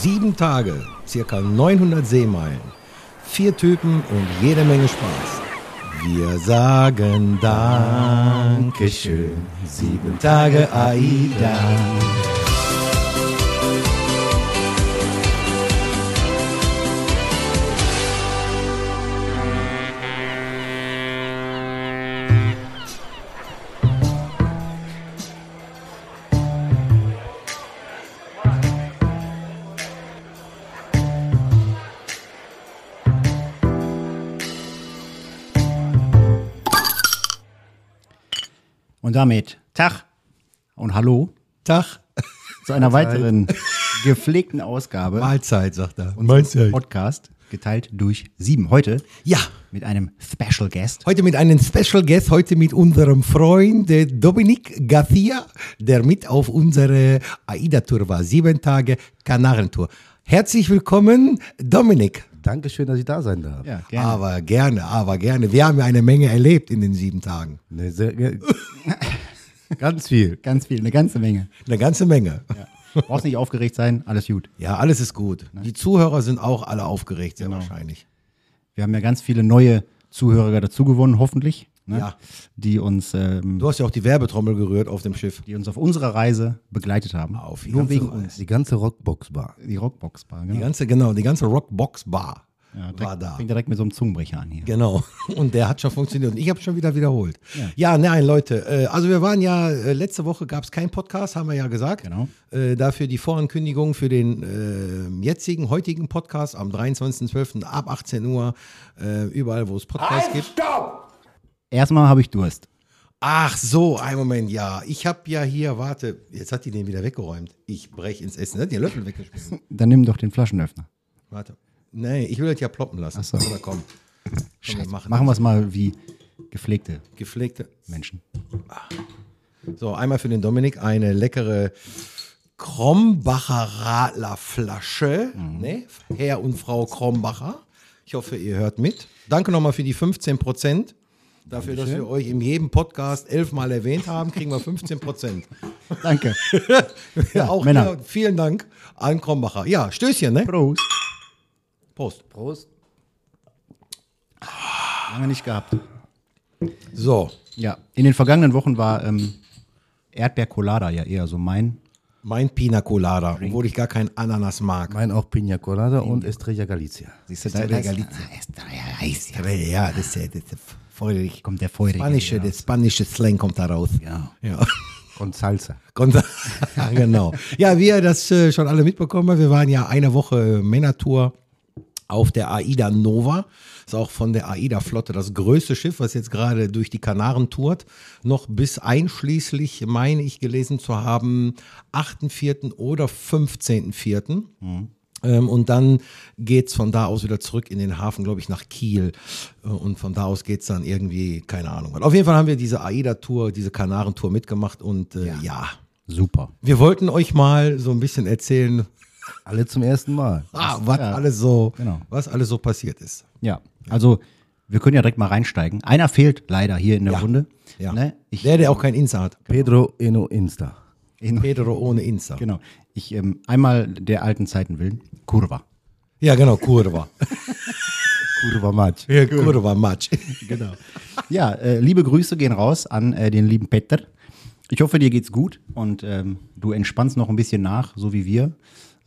Sieben Tage, circa 900 Seemeilen, vier Typen und jede Menge Spaß. Wir sagen Dankeschön, sieben Tage AIDA. Damit Tag und Hallo Tag, zu einer weiteren gepflegten Ausgabe Mahlzeit, sagt er. unseres Podcast, geteilt durch sieben. Heute Ja, mit einem Special Guest. heute mit einem Special Guest, heute mit unserem Freund äh, Dominik Garcia, der mit auf unsere AIDA-Tour war. Sieben Tage Kanarentour. Herzlich willkommen, Dominik. Dankeschön, dass ich da sein darf. Ja, gerne. Aber gerne, aber gerne. Wir haben ja eine Menge erlebt in den sieben Tagen. Nee, sehr, ge- ganz viel. Ganz viel, eine ganze Menge. Eine ganze Menge. Ja. Brauchst nicht aufgeregt sein, alles gut. Ja, alles ist gut. Die Zuhörer sind auch alle aufgeregt, sehr wahrscheinlich. Wir haben ja ganz viele neue Zuhörer dazu gewonnen, hoffentlich. Ne? Ja. Die uns, ähm, Du hast ja auch die Werbetrommel gerührt auf dem Schiff. die uns auf unserer Reise begleitet haben. Auf die Nur ganze wegen uns. Die ganze Rockbox-Bar. Die Rockbox-Bar, Die genau. ganze, genau, die ganze Rockbox Bar Ja, war da. Fängt direkt mit so einem Zungenbrecher an hier. Genau. Und der hat schon funktioniert. Und ich habe schon wieder wiederholt. Ja, nein, Leute. Äh, also wir waren ja, äh, letzte Woche gab es keinen Podcast, haben wir ja gesagt. Genau. Äh, dafür die Vorankündigung für den äh, jetzigen, heutigen Podcast am 23.12. ab 18 Uhr. Äh, überall, wo es Podcasts gibt. Erstmal habe ich Durst. Ach so, ein Moment, ja. Ich habe ja hier, warte, jetzt hat die den wieder weggeräumt. Ich breche ins Essen. Hat die den Löffel weggeschmissen? Dann nimm doch den Flaschenöffner. Warte. Nee, ich will das ja ploppen lassen. Ach so. Oder komm. Komm, wir machen Machen wir es mal wie gepflegte Gepflegte. Menschen. So, einmal für den Dominik eine leckere Krombacher Radlerflasche. Ne? Herr und Frau Krombacher. Ich hoffe, ihr hört mit. Danke nochmal für die 15 Prozent. Dafür, dass wir euch in jedem Podcast elfmal erwähnt haben, kriegen wir 15 Prozent. Danke. Ja, auch Männer. hier, vielen Dank an Krombacher. Ja, Stößchen, ne? Prost. Prost. Prost. Lange nicht gehabt. So, Ja, in den vergangenen Wochen war ähm, Erdbeer-Colada ja eher so mein. mein Pina Colada, obwohl ich gar keinen Ananas mag. Mein auch Pina Colada und Estrella Galicia. Siehst du, Estrella Galicia. Ja, heiß, ja. Ja, das ist ja das ist feurig. Kommt der feurige. Spanische, ja. der spanische Slang kommt da raus. Ja. Ja. Und Salsa. Ja, genau. Ja, wie ihr das äh, schon alle mitbekommen habt, wir waren ja eine Woche Männertour auf der AIDA Nova. Ist auch von der AIDA-Flotte das größte Schiff, was jetzt gerade durch die Kanaren tourt. Noch bis einschließlich, meine ich gelesen zu haben, 8.4. oder 15.4. Ähm, und dann geht's von da aus wieder zurück in den Hafen, glaube ich, nach Kiel. Äh, Und von da aus geht's dann irgendwie, keine Ahnung. Auf jeden Fall haben wir diese AIDA-Tour, diese Kanarentour mitgemacht. Und äh, ja. Super. wir wollten euch mal so ein bisschen erzählen, Alle zum ersten Mal. ah, was alles so, genau. was alles so passiert ist. Ja, also wir können ja direkt mal reinsteigen. Einer fehlt leider hier in der Ja. Runde. Ja. Ne? Ich, Der, der auch kein Insta hat. Pedro Eno Insta. in, Pedro ohne Insta. genau. Ich ähm, einmal der alten Zeiten willen. Kurva. Ja, genau, Kurva. Kurva Match. Ja, Kurva Match. Genau. Ja, äh, liebe Grüße gehen raus an äh, den lieben Petter. Ich hoffe, dir geht's gut und ähm, du entspannst noch ein bisschen nach, so wie wir.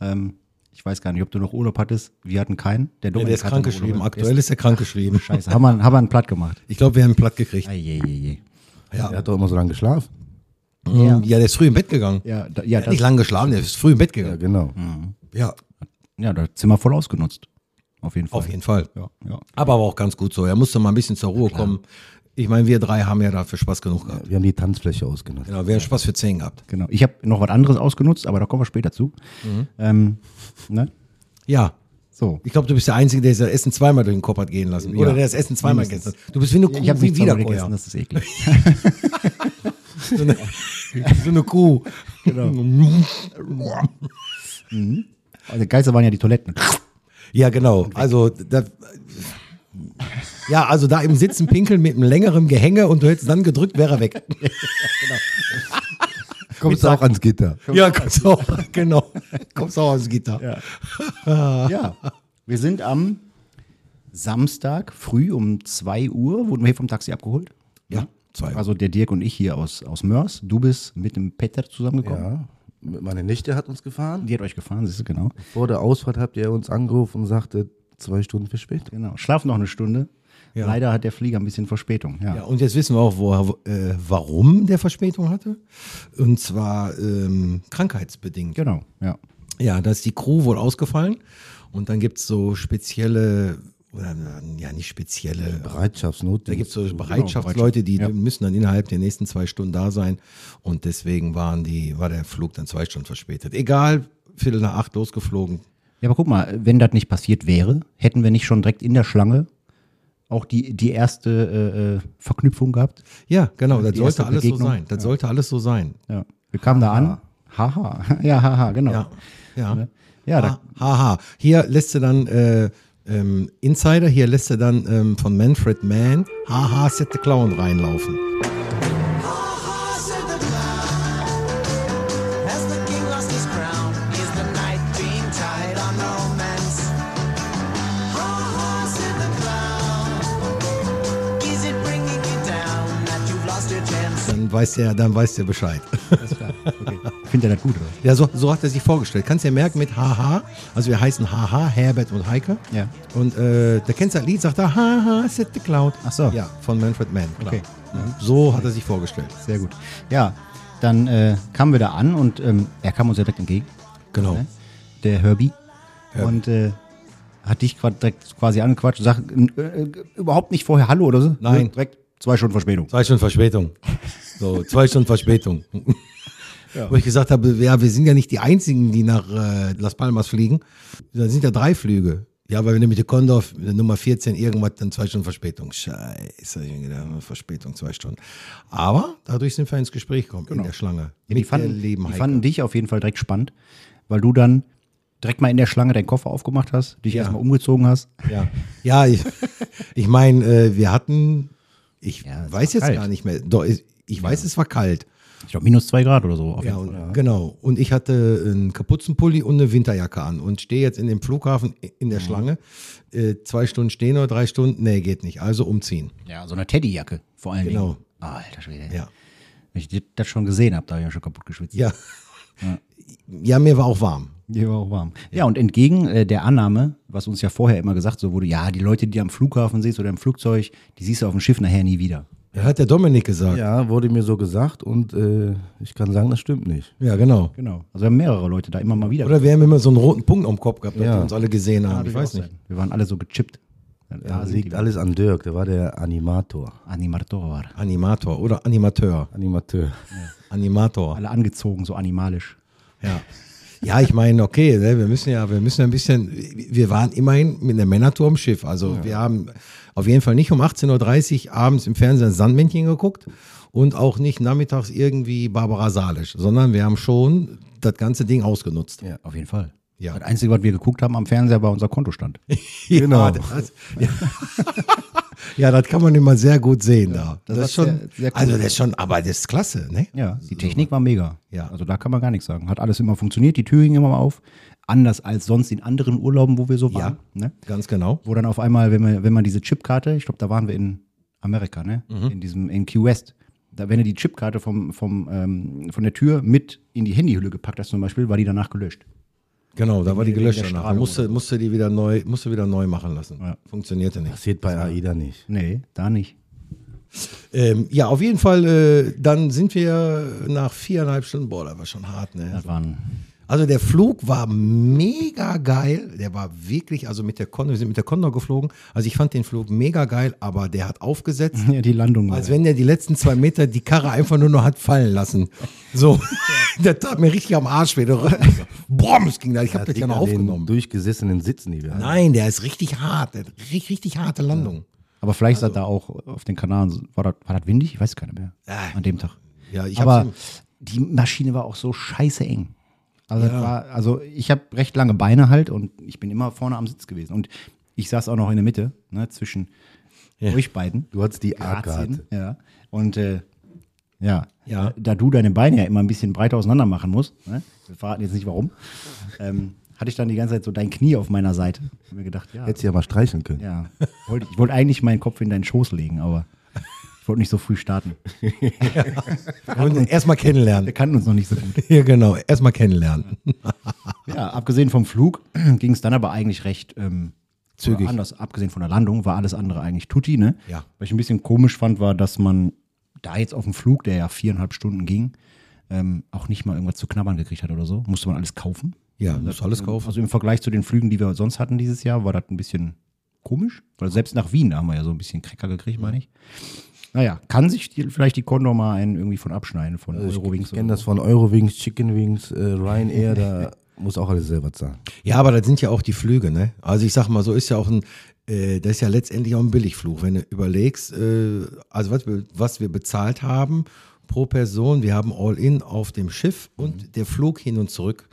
Ähm, ich weiß gar nicht, ob du noch Urlaub hattest. Wir hatten keinen. Der, Ja, Dominik der ist hatte krank noch geschrieben. Urlaub. Aktuell ist er krank geschrieben. Scheiße, haben wir, haben wir einen platt gemacht. Ich glaube, wir haben ihn platt gekriegt. Eieiei. Er hat doch immer so lange geschlafen. Ja. ja, der ist früh im Bett gegangen. Ja, da, ja, Der hat nicht lange geschlafen, der ist früh im Bett Ja, gegangen. genau. Ja, ja, das Zimmer voll ausgenutzt. Auf jeden Fall. auf jeden Fall. Ja, ja. Aber war auch ganz gut so. Er musste mal ein bisschen zur Ruhe kommen. Ich meine, wir drei haben ja dafür Spaß genug gehabt. Wir haben die Tanzfläche ausgenutzt. Genau, wir haben Spaß für zehn gehabt. Genau. Ich habe noch was anderes ausgenutzt, aber da kommen wir später zu. Ähm, ne? Ja. So. Ich glaube, du bist der Einzige, der das Essen zweimal durch den Kopf hat gehen lassen. Oder Ja. der das Essen zweimal gegessen hat. Du bist wie eine Kuh, Ich habe wie wieder gegessen, das ist eklig. So eine, so eine Kuh. Also der Geilste waren ja die Toiletten. Ja, genau. Also, da, ja, also da im Sitzen pinkeln mit einem längeren Gehänge und du hättest dann gedrückt, wäre er weg. Kommst du auch ans Gitter. Ja, kommst auch, genau. Kommst auch ans Gitter. Ja. Wir sind am Samstag früh um 2 Uhr, wurden wir hier vom Taxi abgeholt. Ja, zwei. Also der Dirk und ich hier aus, aus Mörs. Du bist mit dem Peter zusammengekommen. Ja. Meine Nichte hat uns gefahren. Die hat euch gefahren, siehst du, genau. Vor der Ausfahrt habt ihr uns angerufen und sagte, zwei Stunden Verspätung. Genau. Schlaf noch eine Stunde. Ja. Leider hat der Flieger ein bisschen Verspätung. Ja. Ja, und jetzt wissen wir auch, wo, äh, warum der Verspätung hatte. Und zwar ähm, krankheitsbedingt. Genau, ja. Ja, da ist die Crew wohl ausgefallen. Und dann gibt es so spezielle, oder ja, nicht spezielle, Bereitschaftsnot. da gibt es so Bereitschaftsleute, die Ja. müssen dann innerhalb der nächsten zwei Stunden da sein. Und deswegen waren die, war der Flug dann zwei Stunden verspätet. Egal, Viertel nach acht losgeflogen. Ja, aber guck mal, wenn das nicht passiert wäre, hätten wir nicht schon direkt in der Schlange auch die, die erste äh, äh, Verknüpfung gehabt. Ja, genau, das sollte alles so Begegnung. sein. Das sollte alles so sein. Ja. Wir kamen da an. Haha. Ja, haha, genau. Ja, ja. Ja, da, Haha. Hier lässt du dann äh, ähm, Insider, hier lässt du dann ähm, von Manfred Mann Haha Set the Clown reinlaufen. Dann weiß der, dann weiß der Bescheid. Okay. Findet er das gut, oder? Ja, so, so hat er sich vorgestellt. Kannst ja merken mit Haha. Also wir heißen Haha, Herbert und Heike. Ja. Und äh, der kennt das Lied, sagt er Haha, Set the Clown. Ach so. Ja, von Manfred Mann. klar. Okay. Ja, so hat er sich vorgestellt. Sehr gut. Ja, dann äh, kamen wir da an und ähm, er kam uns ja direkt entgegen, Genau. ne? der Herbie. Und äh, hat dich direkt quasi angequatscht und sagt äh, äh, überhaupt nicht vorher Hallo oder so? Nein. Direkt zwei Stunden Verspätung. Zwei Stunden Verspätung. So, zwei Stunden Verspätung. Wo ich gesagt habe, ja, wir sind ja nicht die Einzigen, die nach äh, Las Palmas fliegen. Da sind ja drei Flüge. Ja, weil wir nämlich die Condor Nummer 14 irgendwas dann zwei Stunden Verspätung. Scheiße, ich gedacht, Verspätung zwei Stunden. Aber dadurch sind wir ins Gespräch gekommen in der Schlange. Genau. Ja, die fanden, der lieben die fanden dich auf jeden Fall direkt spannend, weil du dann direkt mal in der Schlange deinen Koffer aufgemacht hast, dich Ja. erstmal umgezogen hast. Ja, ja ich, ich meine, äh, wir hatten, ich Ja, weiß jetzt kalt. gar nicht mehr, doch, ich, weiß, es war kalt. Ich glaube minus zwei Grad oder so. Ja, und, genau. Und ich hatte einen Kapuzenpulli und eine Winterjacke an und stehe jetzt in dem Flughafen in Mhm. der Schlange. Äh, zwei Stunden stehen oder drei Stunden? Nee, geht nicht. Also umziehen. Ja, so eine Teddyjacke vor allen Genau. Dingen. Ah, Alter Schwede. Ja. Wenn ich das schon gesehen habe, da habe ich ja schon kaputt geschwitzt. Ja. Ja, mir war auch warm. Die war auch warm. Ja, und entgegen äh, der Annahme, was uns ja vorher immer gesagt so wurde, ja, die Leute, die am Flughafen siehst oder im Flugzeug, die siehst du auf dem Schiff nachher nie wieder. Ja, hat der Dominik gesagt. Ja, Ja, wurde mir so gesagt und äh, ich kann sagen, das stimmt nicht. genau. Genau. Also wir haben mehrere Leute da immer mal wieder. Oder wir haben immer so einen roten Punkt am Kopf gehabt, dass Ja. die uns alle gesehen haben. Kann ich weiß nicht. sein. Wir waren alle so gechippt. Ja, Da sind liegt alles an Dirk, der war der Animator. Animator. Animator oder Animateur. Animateur. Animator. Alle angezogen, so animalisch. Ja. Ja, ich meine, okay, ne, wir müssen ja, wir müssen ein bisschen, wir waren immerhin mit einer Männertour im Schiff. Also wir haben auf jeden Fall nicht um 18.30 Uhr abends im Fernsehen Sandmännchen geguckt und auch nicht nachmittags irgendwie Barbara Salisch, sondern wir haben schon das ganze Ding ausgenutzt. Ja. Auf jeden Fall. Ja. Das Einzige, was wir geguckt haben am Fernseher, war unser Kontostand. Genau. Ja, das, ja. Ja, das kann man immer sehr gut sehen da. Das, das ist schon, sehr- sehr cool. also das ist schon, aber das ist klasse, ne? Ja, die Technik war mega. Ja. Also da kann man gar nichts sagen. Hat alles immer funktioniert, die Tür ging immer auf. Anders als sonst in anderen Urlauben, wo wir so waren. Ne? Ganz genau. Wo dann auf einmal, wenn, wir, wenn man diese Chipkarte, ich glaube, da waren wir in Amerika, ne? Mhm. In diesem, in Key West. Da, wenn du die Chipkarte vom, vom, ähm, von der Tür mit in die Handyhülle gepackt hast zum Beispiel, war die danach gelöscht. Genau, da war die gelöscht danach. Musste, musste die wieder neu, musste wieder neu machen lassen. Ja. Funktionierte nicht. Passiert bei AIDA nicht. Nee, da nicht. Ähm, ja, auf jeden Fall, äh, dann sind wir nach viereinhalb Stunden, boah, das war schon hart, ne? Das waren, Also der Flug war mega geil, der war wirklich, also mit der Condor, wir sind mit der Condor geflogen, also ich fand den Flug mega geil, aber der hat aufgesetzt, ja, die Landung war. als wenn der die letzten zwei Meter die Karre einfach nur noch hat fallen lassen. So, der tat mir richtig am Arsch weh. Boom, es ging da, ich habe das ja noch aufgenommen. durchgesessenen Sitzen, die wir hatten. Nein, der ist richtig hart, der hat richtig, richtig harte Landung. Aber vielleicht ist das da auch auf den Kanaren, war das, war das windig? Ich weiß nicht mehr. Ah. An dem Tag. Ja, ich Aber hab's die Maschine war auch so scheiße eng. Also, das war, also ich habe recht lange Beine halt und ich bin immer vorne am Sitz gewesen. Und ich saß auch noch in der Mitte, ne, zwischen euch beiden. Du hattest die A-Karte. Ja. Und äh, Ja. Ja. Da du deine Beine ja immer ein bisschen breiter auseinander machen musst, ne? wir verraten jetzt nicht warum, ähm, hatte ich dann die ganze Zeit so dein Knie auf meiner Seite. Hab mir gedacht, ja. Hättest du ja mal streicheln können. ja. Wollte- Ich wollte eigentlich meinen Kopf in deinen Schoß legen, aber ich wollte nicht so früh starten. Und erstmal Wir kennenlernen. kannten uns noch nicht so gut. Ja, genau. Erstmal kennenlernen. Ja, abgesehen vom Flug ging es dann aber eigentlich recht ähm, Zügig. Anders, abgesehen von der Landung war alles andere eigentlich tutti, ne? Ja. Was ich ein bisschen komisch fand, war, dass man da jetzt auf dem Flug, der ja viereinhalb Stunden ging, ähm, auch nicht mal irgendwas zu knabbern gekriegt hat oder so. Musste man alles kaufen. Ja, muss alles kaufen. Also im Vergleich zu den Flügen, die wir sonst hatten dieses Jahr, war das ein bisschen komisch. Weil selbst nach Wien da haben wir ja so ein bisschen Cracker gekriegt, meine ich. Naja, kann sich die, vielleicht die Condor mal einen irgendwie von abschneiden, von Also Eurowings ich kenne das von Eurowings, Chicken Wings, äh, Ryanair, da muss auch alles selber zahlen. Ja, aber das sind ja auch die Flüge, ne? Also ich sag mal, so ist ja auch ein, äh, das ist ja letztendlich auch ein Billigflug. Wenn du überlegst, äh, also was wir, was wir bezahlt haben pro Person, wir haben All-In auf dem Schiff und der Flug hin und zurück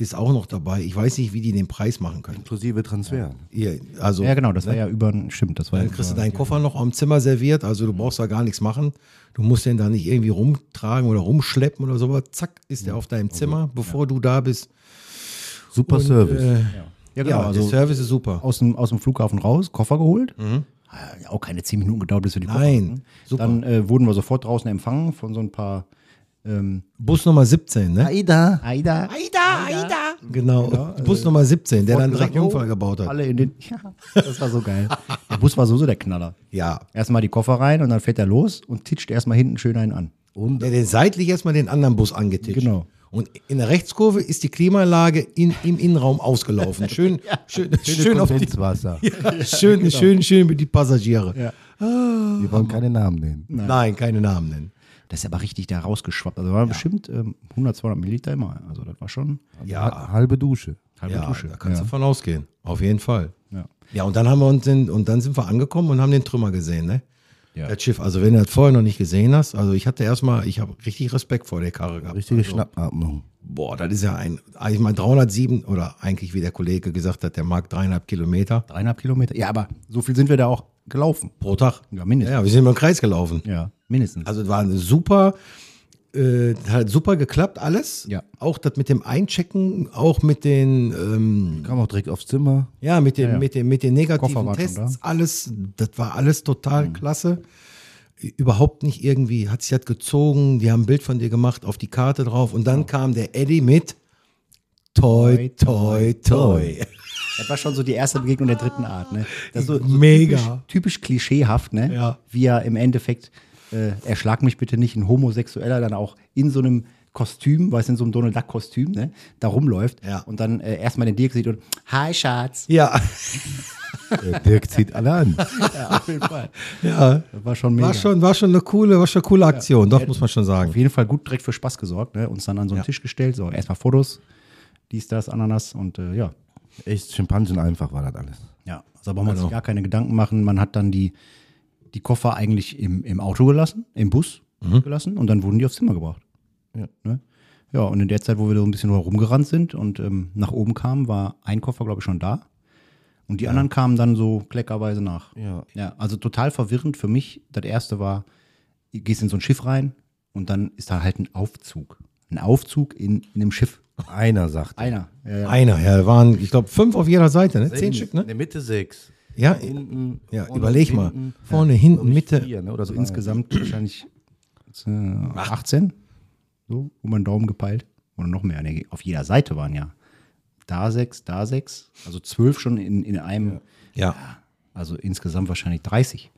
ist auch noch dabei. Ich weiß nicht, wie die den Preis machen können. Inklusive Transfer. Ihr, also Ja, genau, das war ja über, stimmt, das war ja dann kriegst du deinen Koffer noch am Zimmer serviert, also du brauchst da gar nichts machen. Du musst den da nicht irgendwie rumtragen oder rumschleppen oder sowas. Zack, ist der auf deinem Zimmer, bevor du da bist. Super Und, Service. Äh, Ja, ja, genau, der also Service ist super. aus dem, aus dem Flughafen raus, Koffer geholt. Ja, Auch keine zehn Minuten gedauert, bis wir die Koffer Nein, hatten. super. Dann äh, wurden wir sofort draußen empfangen von so ein paar ähm, Bus Nummer 17, ne? Aida. Aida. Aida, Aida. Genau, Bus Nummer 17, der dann direkt einen Unfall gebaut hat. Alle in den. Ja, das war so geil. Der Bus war so, so der Knaller. Ja. Erstmal die Koffer rein und dann fährt er los und titscht erstmal hinten schön einen an. Und Der den seitlich erstmal den anderen Bus angetitscht. Genau. Und in der Rechtskurve ist die Klimaanlage in, im Innenraum ausgelaufen. Schön, schön, schön, auf die, Kondenswasser. schön, schön, schön mit die Passagiere. Wir wollen keine Namen nennen. Nein. keine Namen nennen. Das ist aber richtig da rausgeschwappt. Also war bestimmt ähm, 100, 200 Milliliter immer. Also das war schon Ja, Halbe Dusche. halbe ja Dusche. da kannst ja. du von ausgehen. Auf jeden Fall. Ja. Ja, und dann haben wir uns den, und dann sind wir angekommen und haben den Trümmer gesehen, ne? Ja. Das Schiff. Also wenn du das vorher noch nicht gesehen hast, also ich hatte erstmal, ich habe richtig Respekt vor der Karre gehabt. Richtige also, Schnappatmung. Boah, das ist ja ein, ich meine 307 oder eigentlich wie der Kollege gesagt hat, der mag dreieinhalb Kilometer Dreieinhalb Kilometer. Ja, aber so viel sind wir da auch gelaufen. pro Tag. Ja, mindestens. Ja, wir sind im Kreis gelaufen. Ja, mindestens. Also es war eine super, äh, hat super geklappt alles. Ja. Auch das mit dem Einchecken, auch mit den, ähm, Kam auch direkt aufs Zimmer. ja, mit den, ja. mit den, mit den negativen Tests, alles, das war alles total Mhm. klasse. Überhaupt nicht irgendwie, hat sich das gezogen, die haben ein Bild von dir gemacht, auf die Karte drauf und dann kam der Eddie mit Toi, toi, toi. Das war schon so die erste Begegnung der dritten Art, ne? So, so Mega. Typisch, typisch klischeehaft, ne? Ja. Wie er im Endeffekt, äh, erschlag mich bitte nicht, ein Homosexueller dann auch in so einem Kostüm, weißt du, in so einem Donald Duck Kostüm, ne? Da rumläuft Ja. und dann äh, erstmal den Dirk sieht und Hi Schatz. Ja, Dirk zieht alle an. Ja, auf jeden Fall. ja. Das war schon mega. War schon, war schon eine coole, war schon eine coole Aktion, doch, muss man schon sagen. Auf jeden Fall gut direkt für Spaß gesorgt, ne? Uns dann an so einen Ja. Tisch gestellt, so erstmal Fotos, dies, das, Ananas und äh, ja. Echt Schimpansen einfach war das alles. Ja, also braucht man Genau. sich gar keine Gedanken machen. Man hat dann die, die Koffer eigentlich im, im Auto gelassen, im Bus Mhm. gelassen und dann wurden die aufs Zimmer gebracht. Ja. Ne? ja, und in der Zeit, wo wir so ein bisschen rumgerannt sind und ähm, nach oben kamen, war ein Koffer, glaube ich, schon da. Und die anderen kamen dann so kleckerweise nach. Ja. Ja, also total verwirrend für mich. Das erste war, du gehst in so ein Schiff rein und dann ist da halt ein Aufzug. Ein Aufzug in, in einem Schiff. Einer sagt. Einer. Ja, ja. Einer, ja, da waren, ich glaube, fünf auf jeder Seite, ne? Zehn In- Stück, ne? In der Mitte sechs. Ja, Hinten. ja vorne, überleg mal. hinten. Vorne, hinten, Glaub ich, Mitte. Vier, ne? Oder so Also insgesamt wahrscheinlich äh, 18, so um einen Daumen gepeilt. Oder noch mehr. Nee, auf jeder Seite waren ja da sechs, da sechs. Also zwölf schon in, in einem. Ja. Also insgesamt wahrscheinlich 30.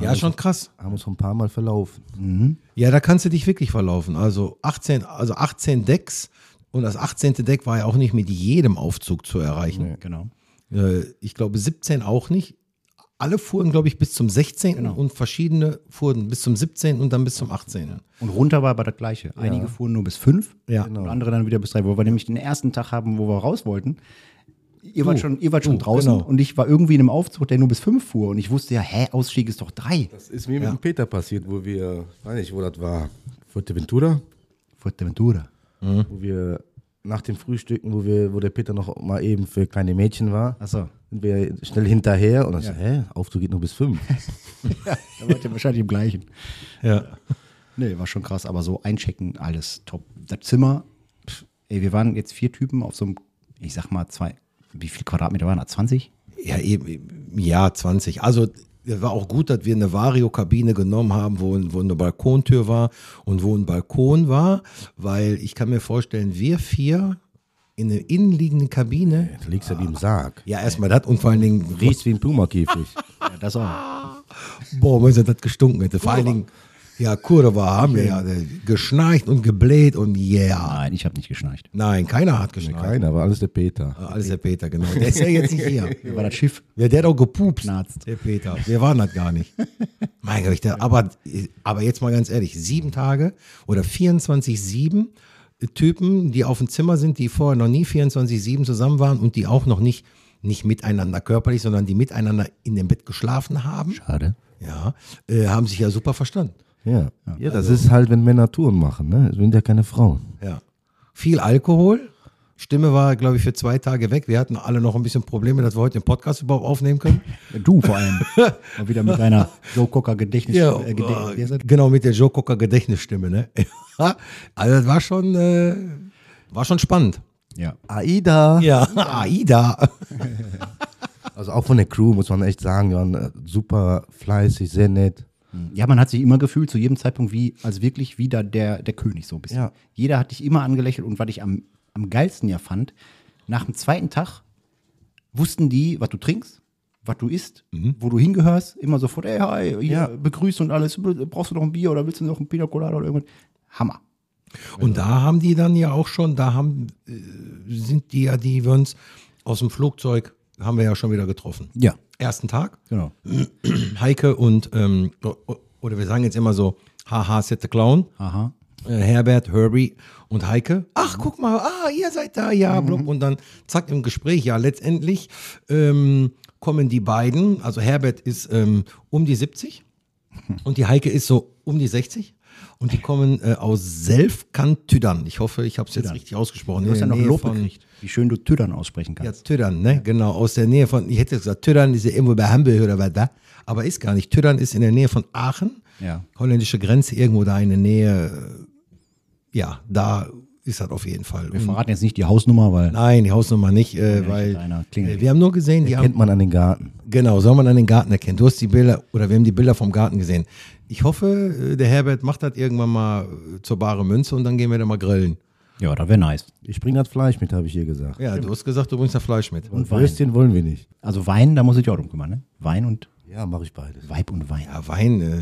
Ja, schon krass. Haben uns schon ein paar Mal verlaufen. Ja, da kannst du dich wirklich verlaufen. Also 18, also 18 Decks und das 18. Deck war ja auch nicht mit jedem Aufzug zu erreichen. Genau. Äh, ich glaube 17 auch nicht. Alle fuhren, glaube ich, bis zum 16. Genau. und verschiedene fuhren bis zum 17. und dann bis zum 18. Und runter war aber das Gleiche. Einige fuhren nur bis fünf Ja. und andere dann wieder bis drei, wo wir nämlich den ersten Tag haben, wo wir raus wollten. Ihr wart schon, ihr wart schon du, draußen genau. und ich war irgendwie in einem Aufzug, der nur bis fünf fuhr. Und ich wusste ja, hä, Ausstieg ist doch drei. Das ist mir mit dem Peter passiert, wo wir, weiß nicht, wo das war, Fuerteventura, Fuerteventura. wo wir nach dem Frühstücken, wo wir, wo der Peter noch mal eben für kleine Mädchen war, Achso. sind wir schnell hinterher und dann so, hä, Aufzug geht nur bis fünf. Da wart ihr wahrscheinlich im gleichen. Ja. Nee, war schon krass, aber so einchecken, alles top. Das Zimmer, pff, ey, wir waren jetzt vier Typen auf so einem, ich sag mal, zwei, wie viel Quadratmeter waren das? 20? Ja, eben, ja, 20. Also war auch gut, dass wir eine Vario-Kabine genommen haben, wo, wo eine Balkontür war und wo ein Balkon war, weil ich kann mir vorstellen, wir vier in einer innenliegenden Kabine, Du liegst ja wie im Sarg. ja erstmal das und vor allen Dingen, Riechst wie ein Pumakäfig. Ja, das auch. boah, wenn sie das gestunken hätte. Vor allen Dingen, ja, Kurva haben wir ja geschnarcht und gebläht und yeah. Nein, ich habe nicht geschnarcht. Nein, keiner hat geschnarcht. Keiner, aber alles der Peter. Ah, Alles der Peter, genau. Der ist ja jetzt nicht hier. Wie war das Schiff? Ja, der hat auch gepupst. Knarzt. Der Peter. Wir waren das gar nicht. mein Gott, der, aber, aber jetzt mal ganz ehrlich, sieben Tage oder 24-7 Typen, die auf dem Zimmer sind, die vorher noch nie 24-7 zusammen waren und die auch noch nicht, nicht miteinander körperlich, sondern die miteinander in dem Bett geschlafen haben, Schade. ja, äh, haben sich ja super verstanden. Ja, ja das ist halt, wenn Männer Touren machen, ne? Es sind ja keine Frauen. Ja. Viel Alkohol. Stimme war, glaube ich, für zwei Tage weg. Wir hatten alle noch ein bisschen Probleme, dass wir heute den Podcast überhaupt aufnehmen können. Du vor allem. Mal wieder mit deiner Joe Cocker Gedächtnis. Ja, äh, Gedächtnis genau, mit der Joe Cocker Gedächtnisstimme, ne? also das war schon, äh, war schon spannend. ja. Aida. Ja, Aida. Also auch von der Crew muss man echt sagen, die waren äh, super fleißig, sehr nett. Ja, man hat sich immer gefühlt, zu jedem Zeitpunkt, wie, als wirklich wieder der, der König so ein bisschen. Ja. Jeder hat dich immer angelächelt und was ich am, am geilsten ja fand, nach dem zweiten Tag wussten die, was du trinkst, was du isst, wo du hingehörst, immer sofort, ey, hi, hier, Ja. begrüßt und alles, brauchst du noch ein Bier oder willst du noch ein Pina Colada oder irgendwas? Hammer. Und da haben die dann ja auch schon, da haben, äh, sind die ja, die wir uns aus dem Flugzeug, haben wir ja schon wieder getroffen. Ja, Ersten Tag, genau. Heike und, ähm, oder wir sagen jetzt immer so, haha, Set the Clown. Aha. äh, Herbert, Herbie und Heike. Ach, guck mal, ah, ihr seid da, ja, blub. Und dann zack im Gespräch, ja, letztendlich ähm, kommen die beiden, also Herbert ist ähm, um die 70 und die Heike ist so um die 60. Und die kommen äh, aus Selfkant-Tüdern. Ich hoffe, ich habe es jetzt richtig ausgesprochen. Du hast ja noch Lob gekriegt, wie schön du Tüdern aussprechen Ja, kannst. Tüdern, ne? Genau, aus der Nähe von, ich hätte jetzt gesagt, Tüdern ist ja irgendwo bei Hamburg oder was da, aber ist gar nicht. Tüdern ist in der Nähe von Aachen, Ja. holländische Grenze, irgendwo da in der Nähe. äh, Ja, da ist das auf jeden Fall. Wir Und- verraten jetzt nicht die Hausnummer, weil Nein, die Hausnummer nicht, äh, Ja, weil äh, wir haben nur gesehen, die Kennt haben, man an den Garten. genau, soll man an den Garten erkennen. Du hast die Bilder, oder wir haben die Bilder vom Garten gesehen. Ich hoffe, äh, der Herbert macht das irgendwann mal äh, zur bare Münze und dann gehen wir da mal grillen. ja, das wäre nice. Ich bringe das Fleisch mit, habe ich hier gesagt. Ja, du hast gesagt, du bringst da Fleisch mit. Und Wein. Würstchen wollen wir nicht. Also Wein, da muss ich auch drum kümmern, ne? Wein und Ja, mache ich beides. Weib und Wein. Ja, Wein, äh,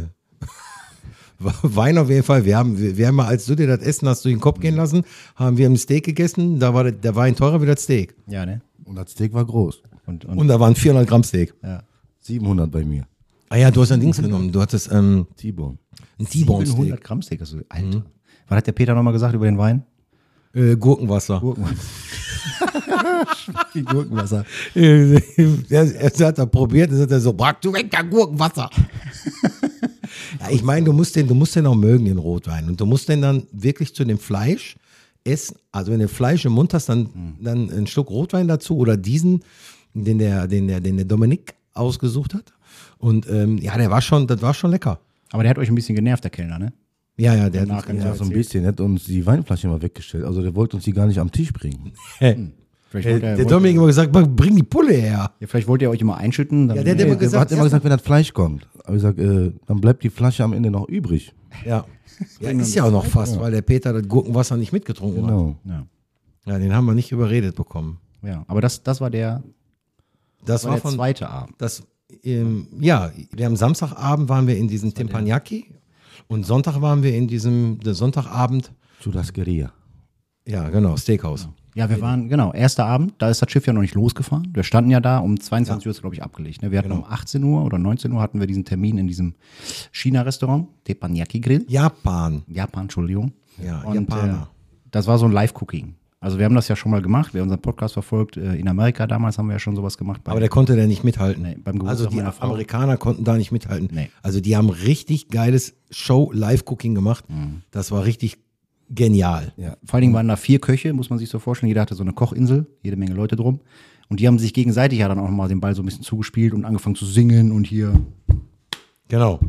Wein auf jeden Fall. Wir haben, wir, haben mal, als du dir das Essen hast durch den Kopf gehen lassen, haben wir ein Steak gegessen. Da war der, der Wein teurer wie das Steak. Ja, ne? Und das Steak war groß. Und, und, Und da waren 400 Gramm Steak. ja. 700 bei mir. Ah ja, du hast ein Dings genommen. Du hattest ähm, T-Bone. ein T-Bone 700 Steak. Gramm Steak. Also, Alter. Was hat der Peter nochmal gesagt über den Wein? Äh, Gurkenwasser. Gurkenwasser. Wie Gurkenwasser. er, er hat da probiert und sagt er so, brack du weg, da Gurkenwasser. Ja, ich meine, du musst den, du musst den auch mögen, den Rotwein. Und du musst den dann wirklich zu dem Fleisch essen. Also wenn du Fleisch im Mund hast, dann, dann ein Stück Rotwein dazu oder diesen, den der, den der, den der Dominik ausgesucht hat. Und ähm, ja, der war schon, das war schon lecker. Aber der hat euch ein bisschen genervt, der Kellner, ne? Ja, ja, der hat uns Ja, so ein bisschen. Hat uns die Weinflasche mal weggestellt. Also der wollte uns die gar nicht am Tisch bringen. Vielleicht Äh, er, der Dominik immer gesagt, bring die Pulle her. ja, vielleicht wollt ihr euch immer einschütten. Ja, der hat immer Der gesagt, hat immer gesagt, wenn das Fleisch kommt. Aber ich sag, äh, dann bleibt die Flasche am Ende noch übrig. Ja. ja, ist ja auch noch fast, weil der Peter das Gurkenwasser nicht mitgetrunken hat. Genau. ja. Ja, den haben wir nicht überredet bekommen. ja, aber das, das war der, Das war war der von, zweite Abend. das, ähm, ja, wir haben Samstagabend waren wir in diesem Teppanyaki und Sonntag waren wir in diesem, der Sonntagabend, Churrasqueria. ja, genau, Steakhouse. Ja, wir waren, genau, erster Abend, da ist das Schiff ja noch nicht losgefahren. Wir standen ja da, um 22 Uhr ist, glaube ich, abgelegt. Ne? Wir hatten um 18 Uhr oder 19 Uhr hatten wir diesen Termin in diesem China-Restaurant, Teppanyaki Grill. Japan. Japan, Entschuldigung. Ja, Und, Japaner. Äh, das war so ein Live-Cooking. Also wir haben das ja schon mal gemacht, wer unseren Podcast verfolgt, äh, in Amerika damals haben wir ja schon sowas gemacht. Aber der konnte da nicht mithalten. Nee, beim Geburtstag also die. Amerikaner konnten da nicht mithalten. Nee. Also die haben richtig geiles Show-Live-Cooking gemacht. Mhm. Das war richtig genial. Ja. Vor allen Dingen waren da vier Köche, muss man sich so vorstellen. Jeder hatte so eine Kochinsel, jede Menge Leute drum. Und die haben sich gegenseitig ja dann auch mal den Ball so ein bisschen zugespielt und angefangen zu singen und hier. Genau.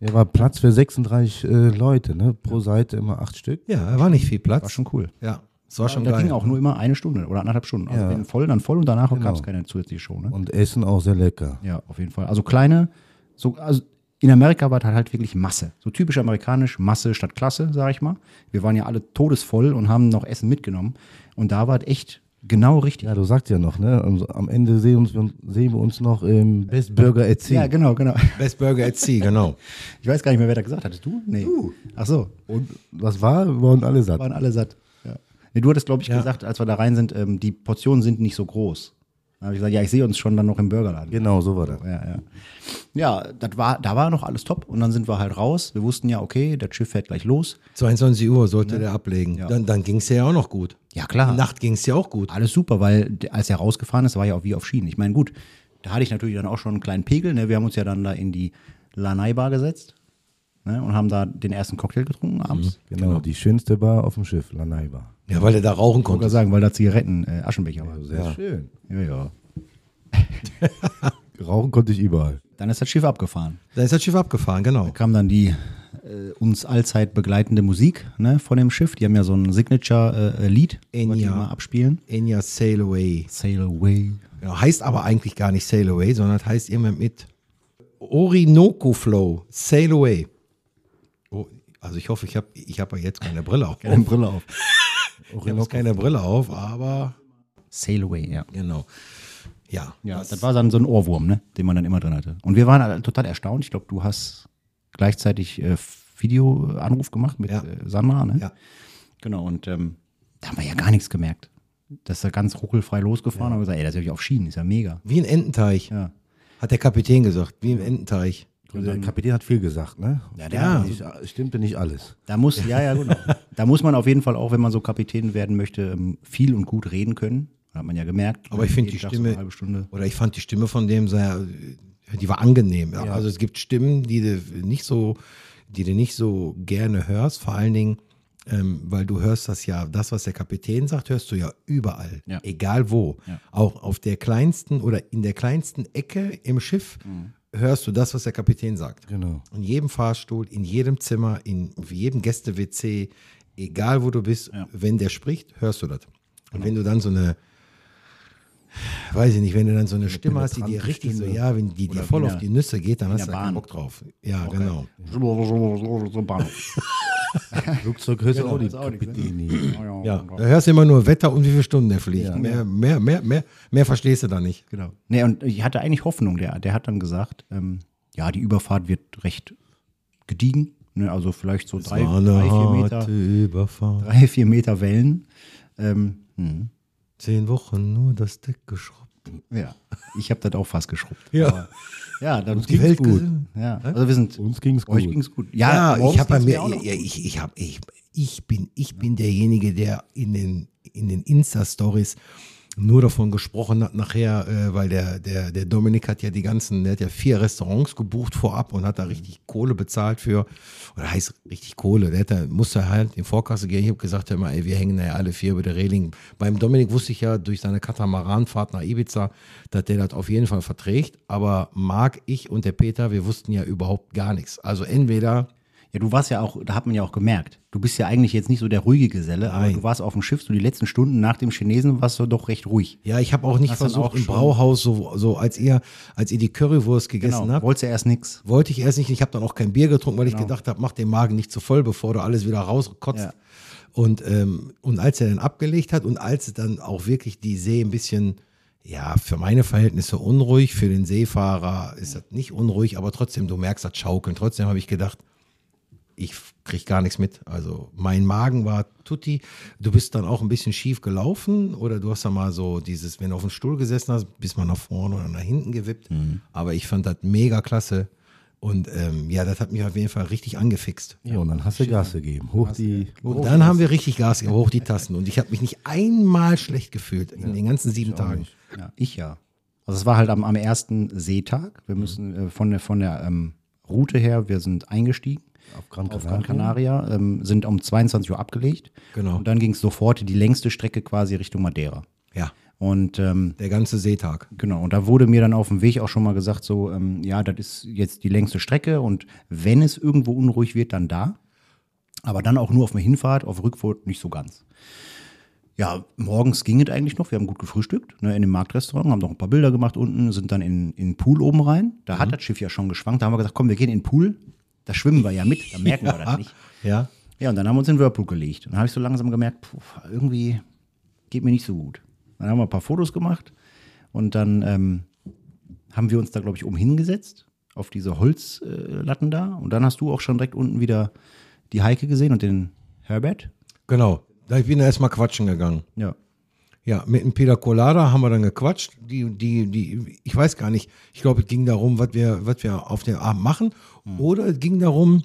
Ja, war Platz für 36 äh, Leute, ne? Pro Seite immer acht Stück. Ja, war nicht viel Platz. War schon cool. Ja, es war schon da geil. ging auch nur immer eine Stunde oder anderthalb Stunden. Also Ja. wenn voll, dann voll und danach Genau. gab es keine zusätzliche Show. Ne? Und Essen auch sehr lecker. Ja, auf jeden Fall. Also kleine, so, also in Amerika war das halt wirklich Masse. So typisch amerikanisch, Masse statt Klasse, sag ich mal. Wir waren ja alle todesvoll und haben noch Essen mitgenommen. Und da war es echt genau richtig. Ja, du sagst ja noch, ne? Am Ende sehen, uns, sehen wir uns noch im Best Burger at Sea. Ja, genau, genau. Best Burger at Sea, genau. Ich weiß gar nicht mehr, wer da gesagt hat. Hattest du? Nee. Ach so, Und was war? Wir waren alle satt. waren alle satt. Ja. Nee, du hattest, glaube ich, Ja. gesagt, als wir da rein sind, ähm, die Portionen sind nicht so groß. Da habe ich gesagt, ja, ich sehe uns schon dann noch im Burgerladen. Genau, so war das. Ja, ja. Ja, das war, da war noch alles top. Und dann sind wir halt raus. Wir wussten ja, okay, das Schiff fährt gleich los. 22 Uhr sollte der ablegen. Ja. Dann, dann ging es ja auch noch gut. Ja, klar. Die Nacht ging es ja auch gut. Alles super, weil als er rausgefahren ist, war ja auch wie auf Schienen. Ich meine, gut, da hatte ich natürlich dann auch schon einen kleinen Pegel. Ne? Wir haben uns ja dann da in die Lanai Bar gesetzt ne? und haben da den ersten Cocktail getrunken abends. Genau, die schönste Bar auf dem Schiff, Lanai Bar. Ja, weil er da rauchen Ich wollte konnte. gerade sagen, weil da Zigaretten, äh, Aschenbecher waren. Sehr schön. Ja, ja. Rauchen konnte ich überall. Dann ist das Schiff abgefahren. Da ist das Schiff abgefahren, genau. Da kam dann die äh, uns allzeit begleitende Musik ne, von dem Schiff. Die haben ja so ein Signature-Lied, was die Enya. immer abspielen. Enya Sail Away. Sail Away. Genau, heißt aber eigentlich gar nicht Sail Away, sondern das heißt immer mit Orinoco Flow. Sail Away. Also ich hoffe, ich habe ich hab ja jetzt keine Brille auf. Keine Brille auf. Ich habe keine Brille auf, aber Sail Away, ja. genau. Ja, Ja, das- das war dann so ein Ohrwurm, ne, den man dann immer drin hatte. Und wir waren total erstaunt. Ich glaube, du hast gleichzeitig äh, Videoanruf gemacht mit Ja. äh, Sandra, ne? Ja. Genau, und ähm, da haben wir ja gar nichts gemerkt. Das ist da ganz ruckelfrei losgefahren, aber gesagt, ey, das ist ja auf Schienen, ist ja mega. wie ein Ententeich, Ja. hat der Kapitän gesagt. Wie ein Ententeich. Der Kapitän hat viel gesagt, ne? Ja, der Ja. Nicht, stimmte nicht alles. Da muss, ja, ja, genau. da muss man auf jeden Fall auch, wenn man so Kapitän werden möchte, ähm, viel und gut reden können. Hat man ja gemerkt. Aber ich finde die Tag so Stimme, eine halbe Stunde. oder ich fand die Stimme von dem sehr, die war angenehm. Ja. Also es gibt Stimmen, die du nicht so, die du nicht so gerne hörst, vor allen Dingen, ähm, weil du hörst das ja, das, was der Kapitän sagt, hörst du ja überall, Ja. egal wo. Ja. Auch auf der kleinsten oder in der kleinsten Ecke im Schiff hörst du das, was der Kapitän sagt. Genau. In jedem Fahrstuhl, in jedem Zimmer, in jedem Gäste-WC, egal wo du bist, Ja. wenn der spricht, hörst du das. Und wenn du dann so eine, weiß ich nicht, wenn du dann so eine Stimme hast, die dir richtig so, Stimme. ja, wenn die dir voll auf die Nüsse geht, dann hast du da keinen. Bock drauf. Ja, genau. So Bahnhof. Flugzeug hörst du auch nichts, ne? Ja, da hörst du immer nur Wetter und wie viele Stunden der fliegt. Ja. Mehr, mehr, mehr, mehr, mehr verstehst du da nicht. Genau. Nee, und ich hatte eigentlich Hoffnung. Der, der hat dann gesagt, ähm, ja, die Überfahrt wird recht gediegen. Ne, also vielleicht so drei, drei, vier Meter, Überfahrt. drei, vier Meter Wellen. Ähm, hm, Zehn Wochen nur das Deck geschrubbt. Ja, ich habe das auch fast geschrubbt. Ja. Aber, ja, dann Die Welt gut. gesehen. Ja, also wir sind, Uns ging's euch gut. ging's gut. Ja, morgens ich habe bei ging's mir, ja, ich, ich, hab, ich, ich bin, ich bin derjenige, der in den, in den Insta-Stories nur davon gesprochen hat nachher, äh, weil der, der, der Dominik hat ja die ganzen, der hat ja vier Restaurants gebucht vorab und hat da richtig Kohle bezahlt für, oder heißt richtig Kohle, der hat da, musste halt in Vorkasse gehen. Ich habe gesagt, hör mal, ey, wir hängen da ja alle vier über der Reling. Beim Dominik wusste ich ja durch seine Katamaranfahrt nach Ibiza, dass der das auf jeden Fall verträgt, aber Marc, ich und der Peter, wir wussten ja überhaupt gar nichts. Also entweder Ja, du warst ja auch, da hat man ja auch gemerkt, du bist ja eigentlich jetzt nicht so der ruhige Geselle, aber Nein. du warst auf dem Schiff, so die letzten Stunden nach dem Chinesen warst du doch recht ruhig. Ja, ich habe auch nicht Hast versucht auch im Brauhaus so, so als ihr als ihr die Currywurst gegessen Genau, habt, wolltest ja erst nix. wollte ich erst nicht. Ich habe dann auch kein Bier getrunken, weil ich Genau. gedacht habe, mach den Magen nicht zu voll, bevor du alles wieder rauskotzt. Ja. Und ähm, und als er dann abgelegt hat und als dann auch wirklich die See ein bisschen ja, für meine Verhältnisse unruhig, für den Seefahrer ist das nicht unruhig, aber trotzdem, du merkst das Schaukeln. Trotzdem habe ich gedacht, ich krieg gar nichts mit. Also mein Magen war tutti. Du bist dann auch ein bisschen schief gelaufen oder du hast dann mal so dieses, wenn du auf dem Stuhl gesessen hast, bist mal nach vorne oder nach hinten gewippt. Mhm. Aber ich fand das mega klasse. Und ähm, ja, das hat mich auf jeden Fall richtig angefixt. Ja, und dann hast du Gas gegeben. Hoch die. Und dann haben wir richtig Gas, gegeben, hoch die Tassen. Und ich habe mich nicht einmal schlecht gefühlt in den ganzen sieben Tagen. Ja, ich ja. Also es war halt am, am ersten Seetag. Wir müssen äh, von der, von der ähm, Route her, wir sind eingestiegen Auf Gran auf Canaria. Gran Canaria, ähm, sind um 22 Uhr abgelegt. Genau. Und dann ging es sofort die längste Strecke quasi Richtung Madeira. Ja. Und ähm, Der ganze Seetag. Genau, und da wurde mir dann auf dem Weg auch schon mal gesagt, so, ähm, ja, das ist jetzt die längste Strecke und wenn es irgendwo unruhig wird, dann da. Aber dann auch nur auf der Hinfahrt, auf der Rückfahrt nicht so ganz. Ja, morgens ging es eigentlich noch, wir haben gut gefrühstückt, ne, in dem Marktrestaurant, haben noch ein paar Bilder gemacht unten, sind dann in, in den Pool oben rein. Da hat das Schiff ja schon geschwankt, da haben wir gesagt, komm, wir gehen in den Pool, da schwimmen wir ja mit, da merken wir das nicht. Ja. Ja, und dann haben wir uns in den Whirlpool gelegt. Und dann habe ich so langsam gemerkt, puh, irgendwie geht mir nicht so gut. Dann haben wir ein paar Fotos gemacht und dann ähm, haben wir uns da, glaube ich, oben hingesetzt auf diese Holzlatten äh, da. Und dann hast du auch schon direkt unten wieder die Heike gesehen und den Herbert. Genau. Da ich bin erstmal quatschen gegangen. Ja. Ja, mit dem Pina Colada haben wir dann gequatscht. Die, die, die, ich weiß gar nicht. Ich glaube, es ging darum, was wir, was wir auf dem Abend machen. Oder es ging darum,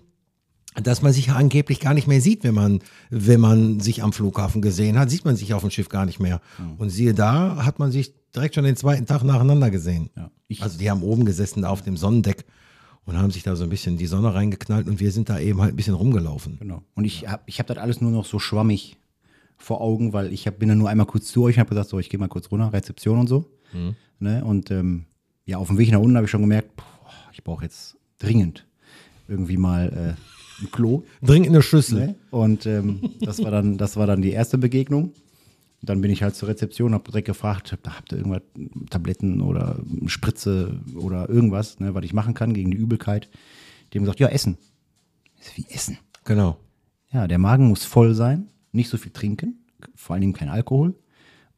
dass man sich ja angeblich gar nicht mehr sieht, wenn man, wenn man sich am Flughafen gesehen hat, sieht man sich auf dem Schiff gar nicht mehr. Und siehe da, hat man sich direkt schon den zweiten Tag nacheinander gesehen. Ja. Also die haben oben gesessen, da auf dem Sonnendeck und haben sich da so ein bisschen die Sonne reingeknallt und wir sind da eben halt ein bisschen rumgelaufen. Genau. Und ich habe ich hab das alles nur noch so schwammig vor Augen, weil ich hab, bin dann nur einmal kurz zu euch und habe gesagt, so, ich gehe mal kurz runter, Rezeption und so. Ne? Und ähm, ja, auf dem Weg nach unten habe ich schon gemerkt, boah, ich brauche jetzt dringend irgendwie mal äh, ein Klo. Dringend eine Schüssel. Ne? Und ähm, das, war dann, das war dann die erste Begegnung. Dann bin ich halt zur Rezeption, habe direkt gefragt, habt ihr- habt ihr irgendwas, Tabletten oder Spritze oder irgendwas, ne, was ich machen kann gegen die Übelkeit. Die haben gesagt, ja, Essen. So, Wie Essen? Genau. Ja, der Magen muss voll sein, nicht so viel trinken, vor allen Dingen kein Alkohol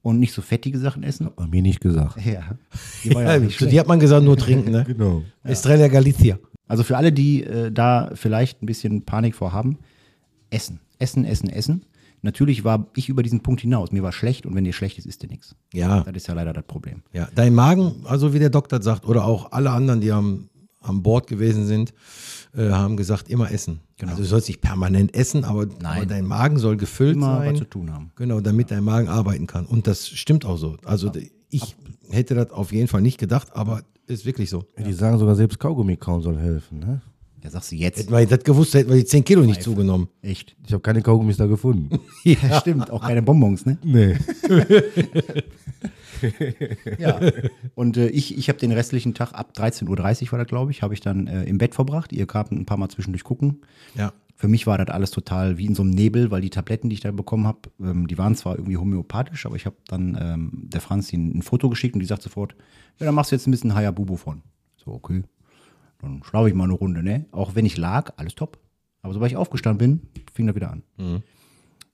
und nicht so fettige Sachen essen. Hat mir nicht gesagt. Ja, die ja schlecht. die hat man gesagt, nur trinken, ne? Genau. Estrella Galicia. Also für alle, die äh, da vielleicht ein bisschen Panik vorhaben, essen, essen, essen, essen. Natürlich war ich über diesen Punkt hinaus. Mir war schlecht und wenn dir schlecht ist, isst dir nichts. Ja. Das ist ja leider das Problem. Ja, dein Magen, also wie der Doktor sagt, oder auch alle anderen, die am, am Bord gewesen sind, äh, haben gesagt, immer essen. Also du sollst nicht permanent essen, aber, aber dein Magen soll gefüllt Immer sein. was zu tun haben. Genau, damit dein Magen arbeiten kann. Und das stimmt auch so. Also ich hätte das auf jeden Fall nicht gedacht, aber ist wirklich so. Die sagen sogar, selbst Kaugummi kauen soll helfen. Ne? Ja, sagst du jetzt. Hätten wir das gewusst, hätten wir die 10 Kilo nicht zugenommen. Echt. Ich habe keine Kaugummis da gefunden. Ja, stimmt. Auch keine Bonbons, ne? nee. Ja. Und äh, ich, ich habe den restlichen Tag ab 13.30 Uhr war das, glaube ich, habe ich dann äh, im Bett verbracht. Ihr kamt ein paar Mal zwischendurch gucken. Ja. Für mich war das alles total wie in so einem Nebel, weil die Tabletten, die ich da bekommen habe, ähm, die waren zwar irgendwie homöopathisch, aber ich habe dann ähm, der Franz ein Foto geschickt und die sagt sofort, ja, dann machst du jetzt ein bisschen Hayabubu von. So, okay. Dann schlafe ich mal eine Runde, ne? Auch wenn ich lag, alles top. Aber sobald ich aufgestanden bin, fing das wieder an.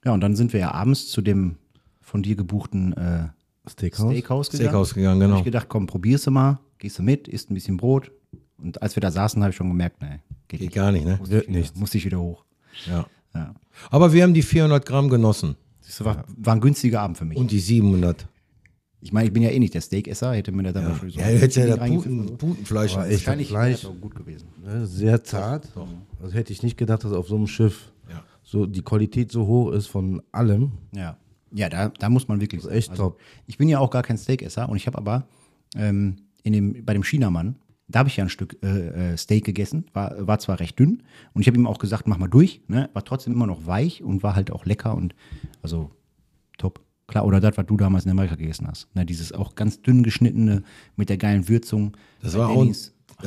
Ja, und dann sind wir ja abends zu dem von dir gebuchten äh, Steakhouse? Steakhouse gegangen. Steakhouse gegangen, Hab genau. ich gedacht, komm, probierst du mal, gehst du mit, isst ein bisschen Brot. Und als wir da saßen, habe ich schon gemerkt, nee, geht, Geht nicht. gar nicht, ne? Wird nichts. Musste ich wieder hoch. Ja. Ja. Aber wir haben die 400 Gramm genossen. Das war, war ein günstiger Abend für mich. Und die 700. ich meine, ich bin ja eh nicht der Steakesser, hätte mir da dann wahrscheinlich so Ja, du hättest ja reingefügt Puten. Putenfleisch. Aber echt, Wahrscheinlich Fleisch, gut gewesen. ne, sehr zart. Also hätte ich nicht gedacht, dass auf so einem Schiff Ja. so die Qualität so hoch ist von allem. Ja, ja da, da muss man wirklich Das ist echt top. Ich bin ja auch gar kein Steakesser und ich habe aber ähm, in dem, bei dem Chinamann, da habe ich ja ein Stück äh, äh, Steak gegessen, war, war zwar recht dünn und ich habe ihm auch gesagt, mach mal durch, ne? war trotzdem immer noch weich und war halt auch lecker und also top. Klar, oder das, was du damals in Amerika gegessen hast. Ne? Dieses auch ganz dünn geschnittene mit der geilen Würzung. Das war, auch ein,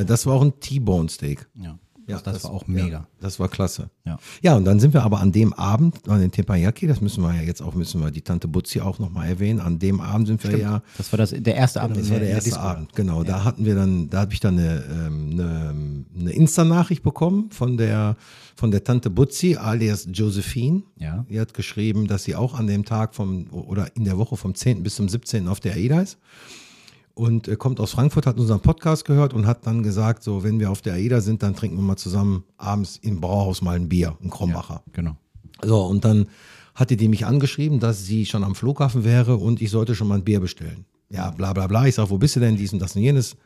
das war auch ein T-Bone Steak. Ja, das, das, war auch mega. Ja, das war klasse. Ja. Ja, und dann sind wir aber an dem Abend, an den Teppanyaki, das müssen wir ja jetzt auch, müssen wir die Tante Butzi auch nochmal erwähnen. An dem Abend sind wir ja, Das war das, der erste Abend. das war der in erste. Abend, genau. Da hatten wir dann, da habe ich dann eine, ähm, eine, eine Insta-Nachricht bekommen von der, von der Tante Butzi, alias Josephine. Ja. Die hat geschrieben, dass sie auch an dem Tag vom, oder in der Woche vom 10. bis zum 17. auf der AIDA ist. Und äh, kommt aus Frankfurt, hat unseren Podcast gehört und hat dann gesagt, so, wenn wir auf der AIDA sind, dann trinken wir mal zusammen abends im Brauhaus mal ein Bier, ein Krombacher. Genau. So, und dann hatte die mich angeschrieben, dass sie schon am Flughafen wäre und ich sollte schon mal ein Bier bestellen. Ja, bla bla bla. Ich sage, wo bist du denn? Dies und das und jenes.